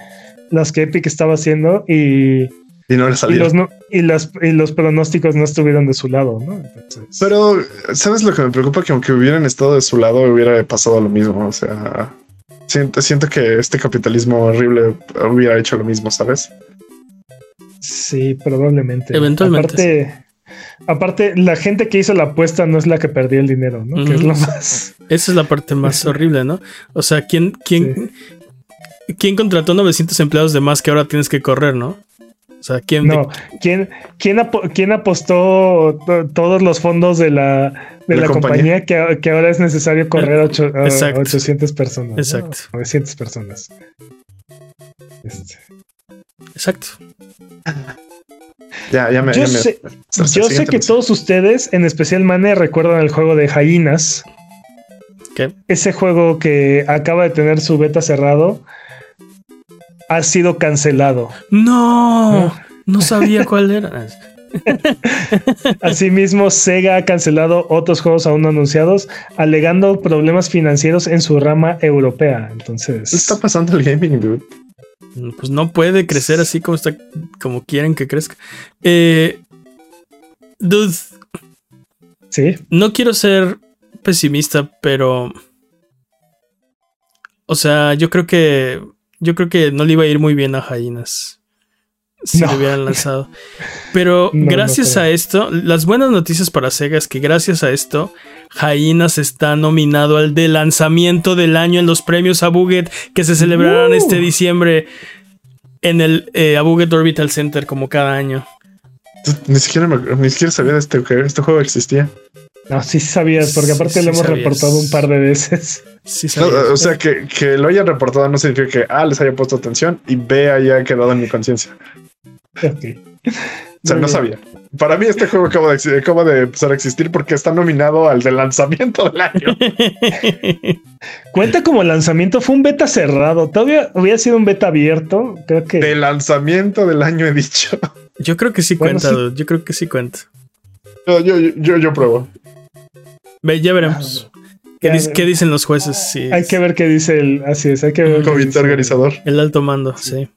las que Epic estaba haciendo y, y, no y, los, y, las, y los pronósticos no estuvieron de su lado, ¿no? Pero, ¿sabes lo que me preocupa? Que aunque hubieran estado de su lado, hubiera pasado lo mismo. O sea, siento, siento que este capitalismo horrible hubiera hecho lo mismo, ¿sabes? Sí, probablemente. Eventualmente. Aparte, aparte, la gente que hizo la apuesta no es la que perdió el dinero, ¿no? Que es lo más. Esa es la parte más horrible, ¿no? O sea, ¿quién, quién, ¿quién contrató 900 empleados de más que ahora tienes que correr, ¿no? O sea, ¿quién, no, ¿quién, quién, apostó todos los fondos de la, de la, compañía, que, ahora es necesario correr a, 800 personas? Exacto. 900 personas. Este. Exacto. Ya, ya me, yo sé, yo sé que todos ustedes, en especial Mane, recuerdan el juego de Jainas. ¿Qué? Ese juego que acaba de tener su beta cerrado ha sido cancelado. No, no, sabía cuál era. Asimismo, Sega ha cancelado otros juegos aún no anunciados, alegando problemas financieros en su rama europea. Entonces, ¿qué está pasando el gaming, dude? Pues no puede crecer así como está, como quieren que crezca. Eh, dude. Sí. No quiero ser pesimista, pero. O sea, yo creo que. Yo creo que no le iba a ir muy bien a Jainas. Si lo hubieran lanzado. Pero gracias a esto, las buenas noticias para Sega es que gracias a esto, Jainas está nominado al de lanzamiento del año en los premios Abuget que se celebrarán este uh. diciembre en el eh, Abuget Orbital Center como cada año. Ni siquiera, ni siquiera sabía de este, que este juego existía. No, sí sabías, porque aparte lo hemos reportado un par de veces. Sí o sea, que, que, lo hayan reportado no significa que A les haya puesto atención y B haya quedado en mi conciencia. Ok. O sea, no sabía. Para mí este juego acaba de, acaba de, empezar a existir porque está nominado al de lanzamiento del año. Cuenta como lanzamiento, fue un beta cerrado. Todavía hubiera sido un beta abierto. Creo que. De lanzamiento del año he dicho. Yo creo que sí cuenta, yo creo que sí cuenta. Yo, yo, yo, yo pruebo. Ve, ya veremos. ¿Qué, dicen los jueces? hay que ver qué dice el. Así es, hay que ver. El comité organizador. El alto mando, sí.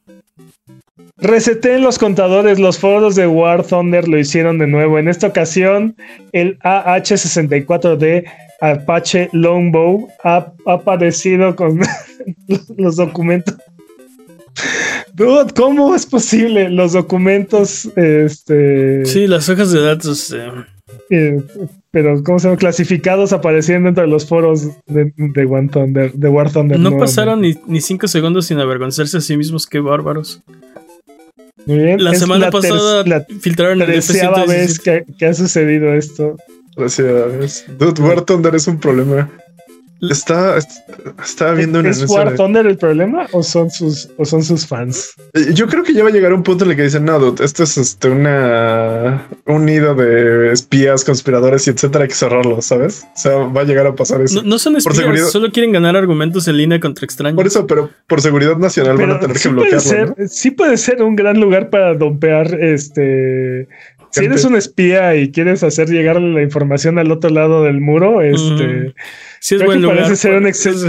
Reseté los contadores, los foros de War Thunder lo hicieron de nuevo. En esta ocasión, el AH64D Apache Longbow ha, aparecido con los documentos. Dude, ¿cómo es posible? Los documentos, este. Sí, las hojas de datos. Eh. Eh, pero, ¿cómo se llama? Clasificados apareciendo entre los foros de, Thunder, de War Thunder. No pasaron ni, ni cinco segundos sin avergonzarse a sí mismos, qué bárbaros. Muy bien. La semana pasada la filtraron el vez que, que, ha sucedido esto. Gracias. Dude, War Thunder es un problema. Está, estaba viendo una ¿Es War Thunder el problema o son sus o son sus fans? Eh, yo creo que ya va a llegar un punto en el que dicen, no, dude, esto es este, una un nido de espías, conspiradores y etcétera, hay que cerrarlo, ¿sabes? O sea, va a llegar a pasar eso. No, son espías, solo quieren ganar argumentos en línea contra extraños. Por eso, pero por seguridad nacional van a tener que bloquearlo. Sí puede ser un gran lugar para dompear este si eres un espía y quieres hacer llegar la información al otro lado del muro, este. Sí, es buen lugar. Parece ser un exceso.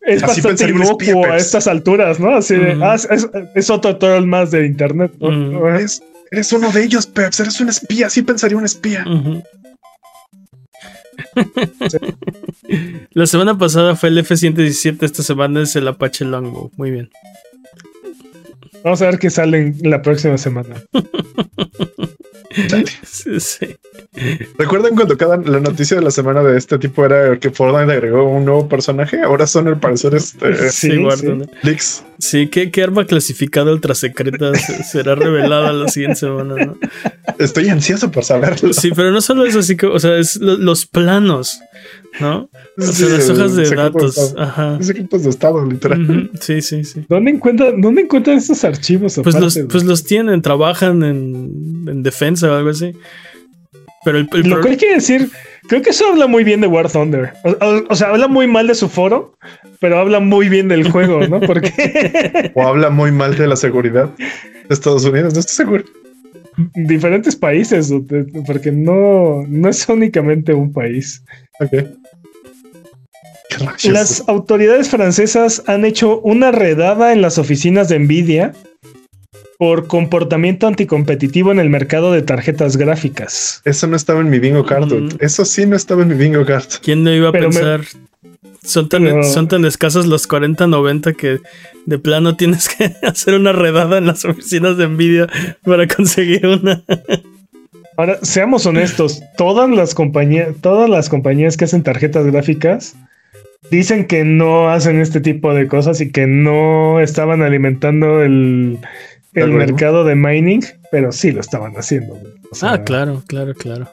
Es bastante inocuo a estas alturas, ¿no? Así de, ah, es, otro tutorial más de internet. eres, uno de ellos, Peps. Eres un espía. Así pensaría un espía. La semana pasada fue el F-117. Esta semana es el Apache Longbow. Muy bien. Vamos a ver qué sale la próxima semana. ¿Recuerdan cuando cada la noticia de la semana de este tipo era que Fortnite agregó un nuevo personaje? Ahora son el parecer este sí, sí. Sí, ¿qué, arma clasificada ultra secreta será revelada la siguiente semana? Estoy ansioso por saberlo. Sí, pero no solo eso, así que, o sea, es los planos, ¿no? las hojas de datos. Ajá. equipos de estado, literal. Sí, sí, sí. ¿Dónde encuentran, dónde encuentran estos archivos? Pues los, pues los tienen, trabajan en, en defensa o algo así. Pero el, Lo que hay que decir, creo que eso habla muy bien de War Thunder. O, sea, habla muy mal de su foro, pero habla muy bien del juego, ¿no? Porque. o habla muy mal de la seguridad de Estados Unidos, no estoy seguro. Diferentes países, porque no, no es únicamente un país. Ok. Las autoridades francesas han hecho una redada en las oficinas de Nvidia por comportamiento anticompetitivo en el mercado de tarjetas gráficas. Eso no estaba en mi bingo card. Eso sí no estaba en mi bingo card. ¿Quién no iba a pensar? Son tan, son tan escasos los 40-90 que de plano tienes que hacer una redada en las oficinas de Nvidia para conseguir una. Ahora, seamos honestos, todas las compañías, todas las compañías que hacen tarjetas gráficas dicen que no hacen este tipo de cosas y que no estaban alimentando el, el mercado de mining, pero sí lo estaban haciendo. ah, claro, claro, claro.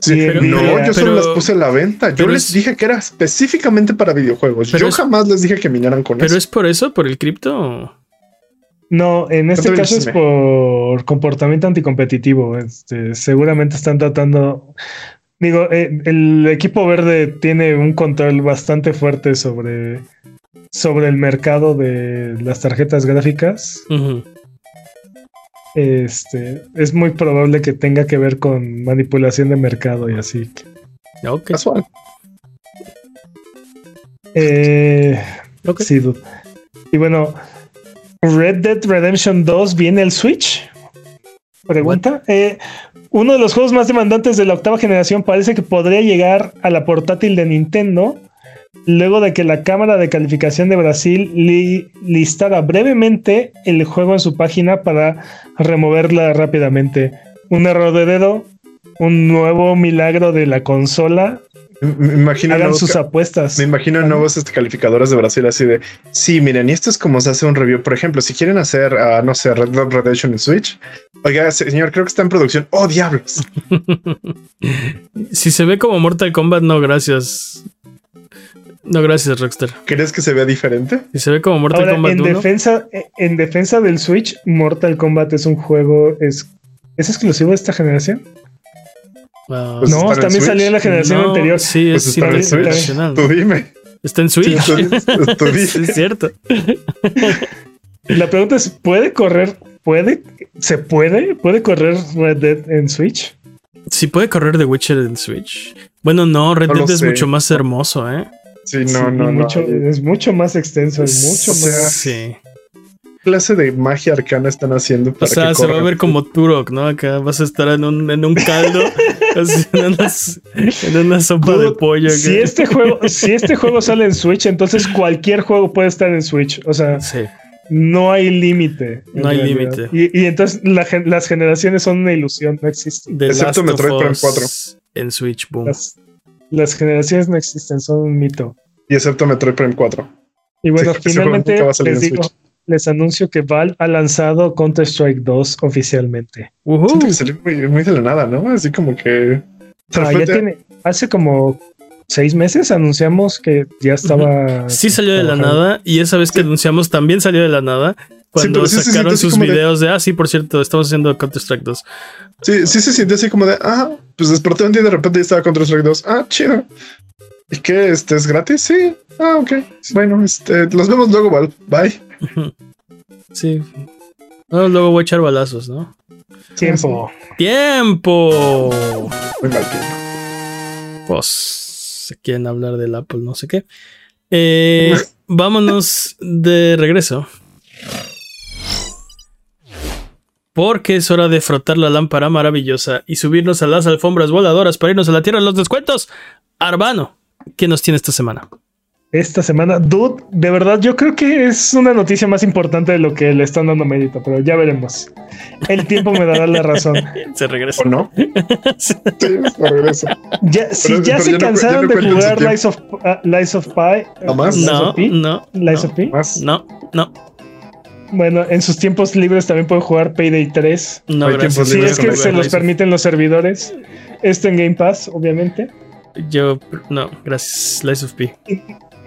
Sí, no, yo solo las puse a la venta. Yo les dije que era específicamente para videojuegos. Yo jamás les dije que minaran con eso. ¿Pero es por eso? ¿Por el cripto? No, en este caso es por comportamiento anticompetitivo. Este, seguramente están tratando. Digo, eh, el equipo verde tiene un control bastante fuerte sobre, sobre el mercado de las tarjetas gráficas este, es muy probable que tenga que ver con manipulación de mercado y así. Ok. Casual. Eh, Sí, Y bueno, Red Dead Redemption 2 viene el Switch. Pregunta. Eh, uno de los juegos más demandantes de la octava generación parece que podría llegar a la portátil de Nintendo luego de que la Cámara de Calificación de Brasil listara brevemente el juego en su página para removerla rápidamente. Un error de dedo, un nuevo milagro de la consola. Me imagino Hagan sus apuestas. Me imagino nuevos este, calificadores de Brasil así de sí, miren, y esto es como se hace un review. Por ejemplo, si quieren hacer, uh, no sé, Red Dead Redemption en Switch, oiga, señor, creo que está en producción. ¡Oh, diablos! si se ve como Mortal Kombat, no, gracias. No, gracias, Rockstar. ¿Crees que se vea diferente? Y se ve como Mortal Kombat en Defensa, en defensa del Switch, Mortal Kombat es un juego. ¿Es, ¿es exclusivo de esta generación? Pues no, también salió en la generación anterior. Sí, pues es internacional. Tú dime. Está en Switch. tú, es cierto. La pregunta es: ¿puede correr? ¿Puede? ¿Se puede? ¿Puede correr Red Dead en Switch? Sí, puede correr The Witcher en Switch. Bueno, no, Red Dead es mucho más hermoso, ¿eh? Sí, no, no, mucho, Es mucho más extenso, es mucho más. Sí. ¿Qué clase de magia arcana están haciendo? Para o sea, se va a ver como Turok, ¿no? Acá vas a estar en un, en un caldo, en, una, sopa de pollo. Si este, juego, si este juego sale en Switch, entonces cualquier juego puede estar en Switch. O sea, sí. No hay límite. No hay límite. Y, entonces las generaciones son una ilusión, no existen. Excepto Metroid Prime 4. En Switch, boom. Las, generaciones no existen, son un mito. Y excepto Metroid Prime 4. Y bueno, finalmente les digo, les anuncio que Valve ha lanzado Counter-Strike 2 oficialmente. Siento que salió muy, de la nada, ¿no? Así como que. Ah, ya tiene, hace como seis meses anunciamos que ya estaba. Sí, salió de la nada. Y esa vez que anunciamos también salió de la nada. Cuando sacaron sus videos de... ah, sí, por cierto, estamos haciendo Counter-Strike 2. Sí, sí se siente así como de, ah, pues desperté un día y de repente ya estaba Counter-Strike 2. Ah, chido. ¿Y qué? ¿Este es gratis? Sí. Ah, ok. Bueno, este, los vemos luego, Val. Bye. Sí. luego voy a echar balazos, ¿no? Tiempo. Tiempo. Muy mal tiempo. Pues se quieren hablar del Apple, no sé qué. Eh, vámonos de regreso. Porque es hora de frotar la lámpara maravillosa y subirnos a las alfombras voladoras para irnos a la tierra de los descuentos. Arbano, ¿qué nos tiene esta semana? Esta semana. Dude, de verdad, yo creo que es una noticia más importante de lo que le están dando mérito, pero ya veremos. El tiempo me dará la razón. Se regresa. ¿O no? sí, se regresa. Ya, si ya se cansaron de jugar Lies of, uh, of Pi. ¿No más? No, no. Lies of Pi. No, no. Bueno, en sus tiempos libres también pueden jugar Payday 3. No, gracias. Si es que se los permiten los servidores. Esto en Game Pass, obviamente. Yo, no, gracias. Lies of P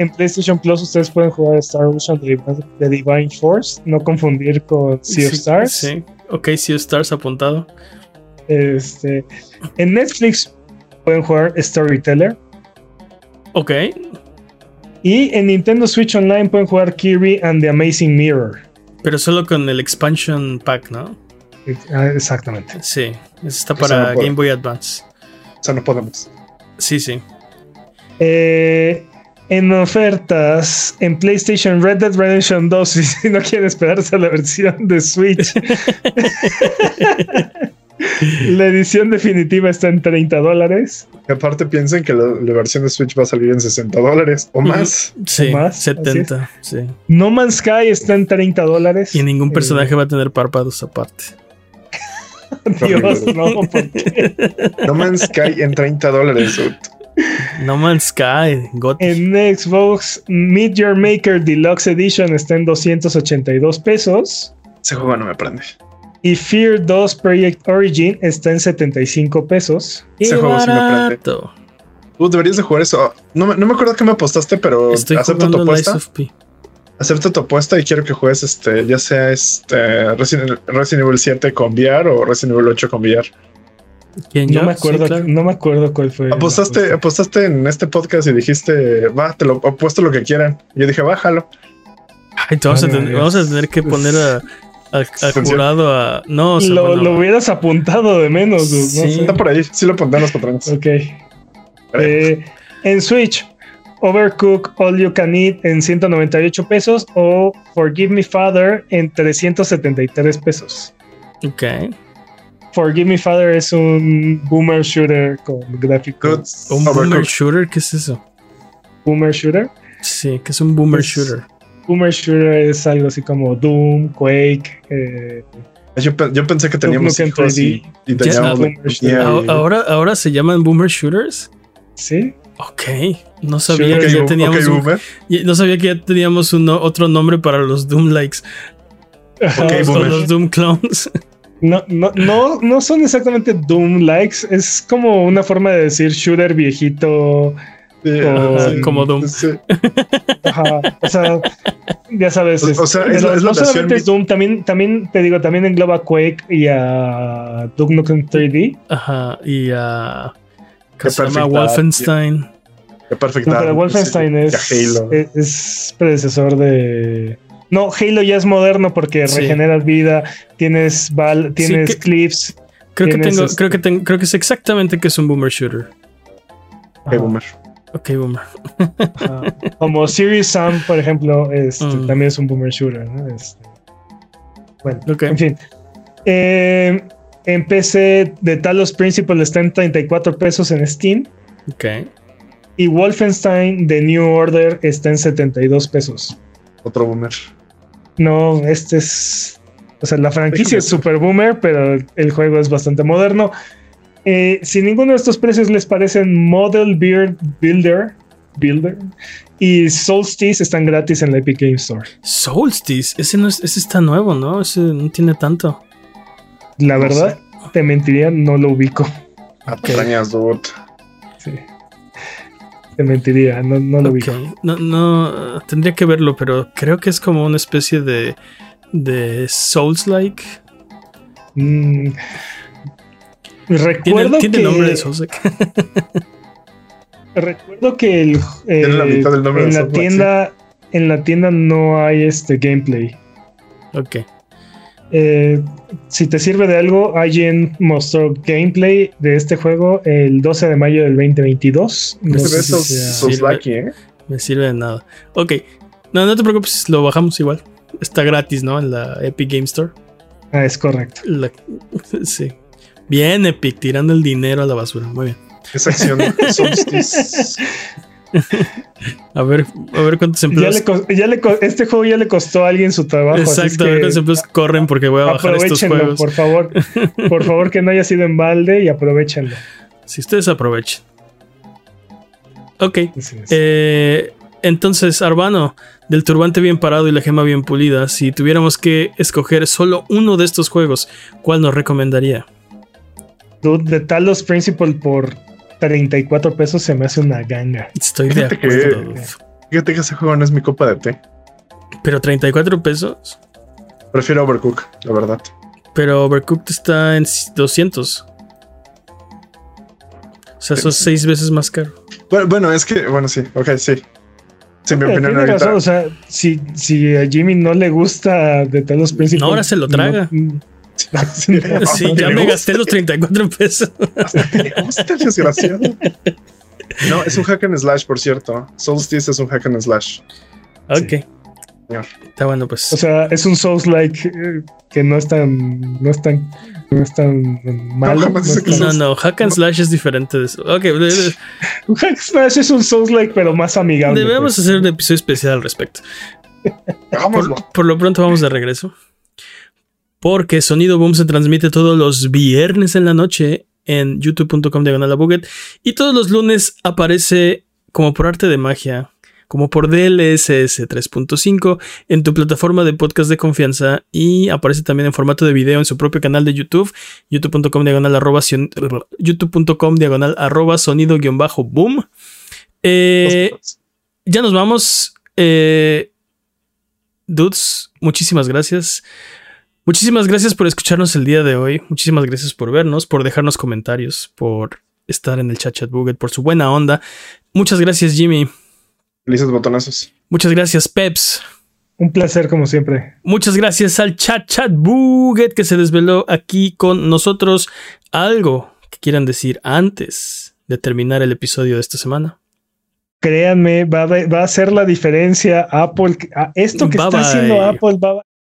en PlayStation Plus ustedes pueden jugar Star Ocean de Divine Force, no confundir con Sea of Stars. Sí, ok, Sea of Stars apuntado. Este, en Netflix pueden jugar Storyteller. Ok. Y en Nintendo Switch Online pueden jugar Kirby and the Amazing Mirror. Pero solo con el expansion pack, ¿no? Ah, exactamente. Sí, está para Game Boy Advance. O sea, no podemos. Sí, sí. Eh, en ofertas en PlayStation Red Dead Redemption 2 si no quieren esperarse a la versión de Switch. la edición definitiva está en 30 dólares. aparte piensen que la, versión de Switch va a salir en 60 dólares o más. Sí, más, 70. Sí. No Man's Sky está en 30 dólares. Y ningún personaje va a tener párpados aparte. Dios, no, ¿por qué? No Man's Sky en 30 dólares. No Man's Sky. En Xbox, Meet Your Maker Deluxe Edition está en 282 pesos. Ese juego no me prende. Y Fear 2 Project Origin está en 75 pesos. Ese juego sí me prende. Tú deberías de jugar eso. No, me acuerdo que me apostaste, pero acepto tu apuesta. Acepto tu apuesta y quiero que juegues este, ya sea este Resident, Evil 7 con VR o Resident Evil 8 con VR no me acuerdo, no me acuerdo cuál fue. Apostaste, apostaste en este podcast y dijiste, va, te lo apuesto lo que quieran. yo dije, bájalo. Ay, vamos, a tener, que poner a, jurado a. No, lo, hubieras apuntado de menos. Sí. Está por ahí, sí lo pondrán los patrones. Ok. Eh, en Switch, Overcook All You Can Eat en 198 pesos o Forgive Me Father en 373 pesos. Ok. Forgive Me Father es un boomer shooter con gráficos. ¿Un boomer shooter? ¿Qué es eso? ¿Boomer shooter? Sí, que es un boomer shooter. Boomer shooter es algo así como Doom, Quake. Eh, yo, pensé que teníamos hijos y, ahora, ahora se llaman boomer shooters. Sí. Ok, no sabía que ya teníamos no sabía que ya teníamos un, otro nombre para los Doom likes. Okay, los Doom clones. No, no, no, no son exactamente Doom likes, es como una forma de decir shooter viejito. como Doom. o sea, ya sabes. O, sea, es, no solamente es Doom, también, también te digo, también engloba Quake y a Duke Nukem 3D. Ajá, y a. se llama Wolfenstein. No, pero Wolfenstein es, es predecesor de no, Halo ya es moderno porque regeneras vida, tienes bal, tienes clips. Creo que tengo, creo que tengo, creo que es exactamente que es un boomer shooter. Ok, boomer. Ok, boomer. Como Serious Sam, por ejemplo, este, mm. también es un boomer shooter, ¿no? Este, bueno, en fin. Eh, en PC de Talos Principle está en 34 pesos en Steam. Ok. Y Wolfenstein de New Order está en 72 pesos. Otro boomer. No, este es. O sea, la franquicia es super boomer, pero el juego es bastante moderno. Eh, si ninguno de estos precios les parecen Model Beard Builder, Builder y Solstice están gratis en la Epic Game Store. Solstice, ese no es, ese está nuevo, ¿no? Ese no tiene tanto. La verdad, te mentiría, no lo ubico. Sí. Te mentiría, no, no lo ubico. No, no, tendría que verlo, pero creo que es como una especie de, de Souls-like. Mm, recuerdo ¿Tiene, que... nombre de Souls Recuerdo que el, en la tienda en la tienda no hay este gameplay. Ok. Eh, si te sirve de algo, IGN mostró gameplay de este juego el 12 de mayo del 2022. No ¿eh? Me sirve de nada. Ok. No, no te preocupes, lo bajamos igual. Está gratis, ¿no? En la Epic Game Store. Ah, es correcto. sí. Bien, Epic, tirando el dinero a la basura. Muy bien. Esa acción A ver, a ver cuántos empleos. este juego ya le costó a alguien su trabajo. Exacto, a ver cuántos empleos corren porque voy a bajar estos juegos. Por favor, por favor, que no haya sido en balde y aprovechenlo. Si ustedes aprovechen. Ok. Eh, entonces, Arbano, del turbante bien parado y la gema bien pulida, si tuviéramos que escoger solo uno de estos juegos, ¿cuál nos recomendaría? Dude, de Talos Principal por 34 pesos se me hace una ganga. Estoy de acuerdo. fíjate que ese juego no es mi copa de té. Pero 34 pesos. Prefiero Overcook, la verdad. Pero Overcooked está en 200. O sea, son seis veces más caro. Bueno, es que, bueno, sí, ok, sí. Sí, mi opinión o sea, si, si a Jimmy no le gusta de Talos Principal. No, ahora se lo traga. Sí, ya me gasté los 34 pesos. Está desgraciado. No, es un hack and slash, por cierto. Solstice es un hack and slash. Ok. Está bueno, pues. O sea, es un Souls like eh, que no es tan. No es tan. No es tan malo. No, no, hack and slash es diferente de eso. Ok. un hack and slash es un Souls like, pero más amigable. Debemos pues. hacer un episodio especial al respecto. Por, por, lo pronto vamos de regreso porque Sonido Boom se transmite todos los viernes en la noche en youtube.com diagonal buget y todos los lunes aparece como por arte de magia, como por DLSS 3.5 en tu plataforma de podcast de confianza y aparece también en formato de video en su propio canal de YouTube, youtube.com diagonal arroba, youtube.com diagonal arroba sonido guion bajo boom. Eh, ya nos vamos. Eh, dudes, muchísimas gracias. Muchísimas gracias por escucharnos el día de hoy. Muchísimas gracias por vernos, por dejarnos comentarios, por estar en el chat chat buget, por su buena onda. Muchas gracias, Jimmy. Felices botonazos. Muchas gracias, Peps. Un placer, como siempre. Muchas gracias al chat chat buget que se desveló aquí con nosotros. Algo que quieran decir antes de terminar el episodio de esta semana. Créanme, va a, va a hacer la diferencia Apple. Esto que está haciendo Apple va a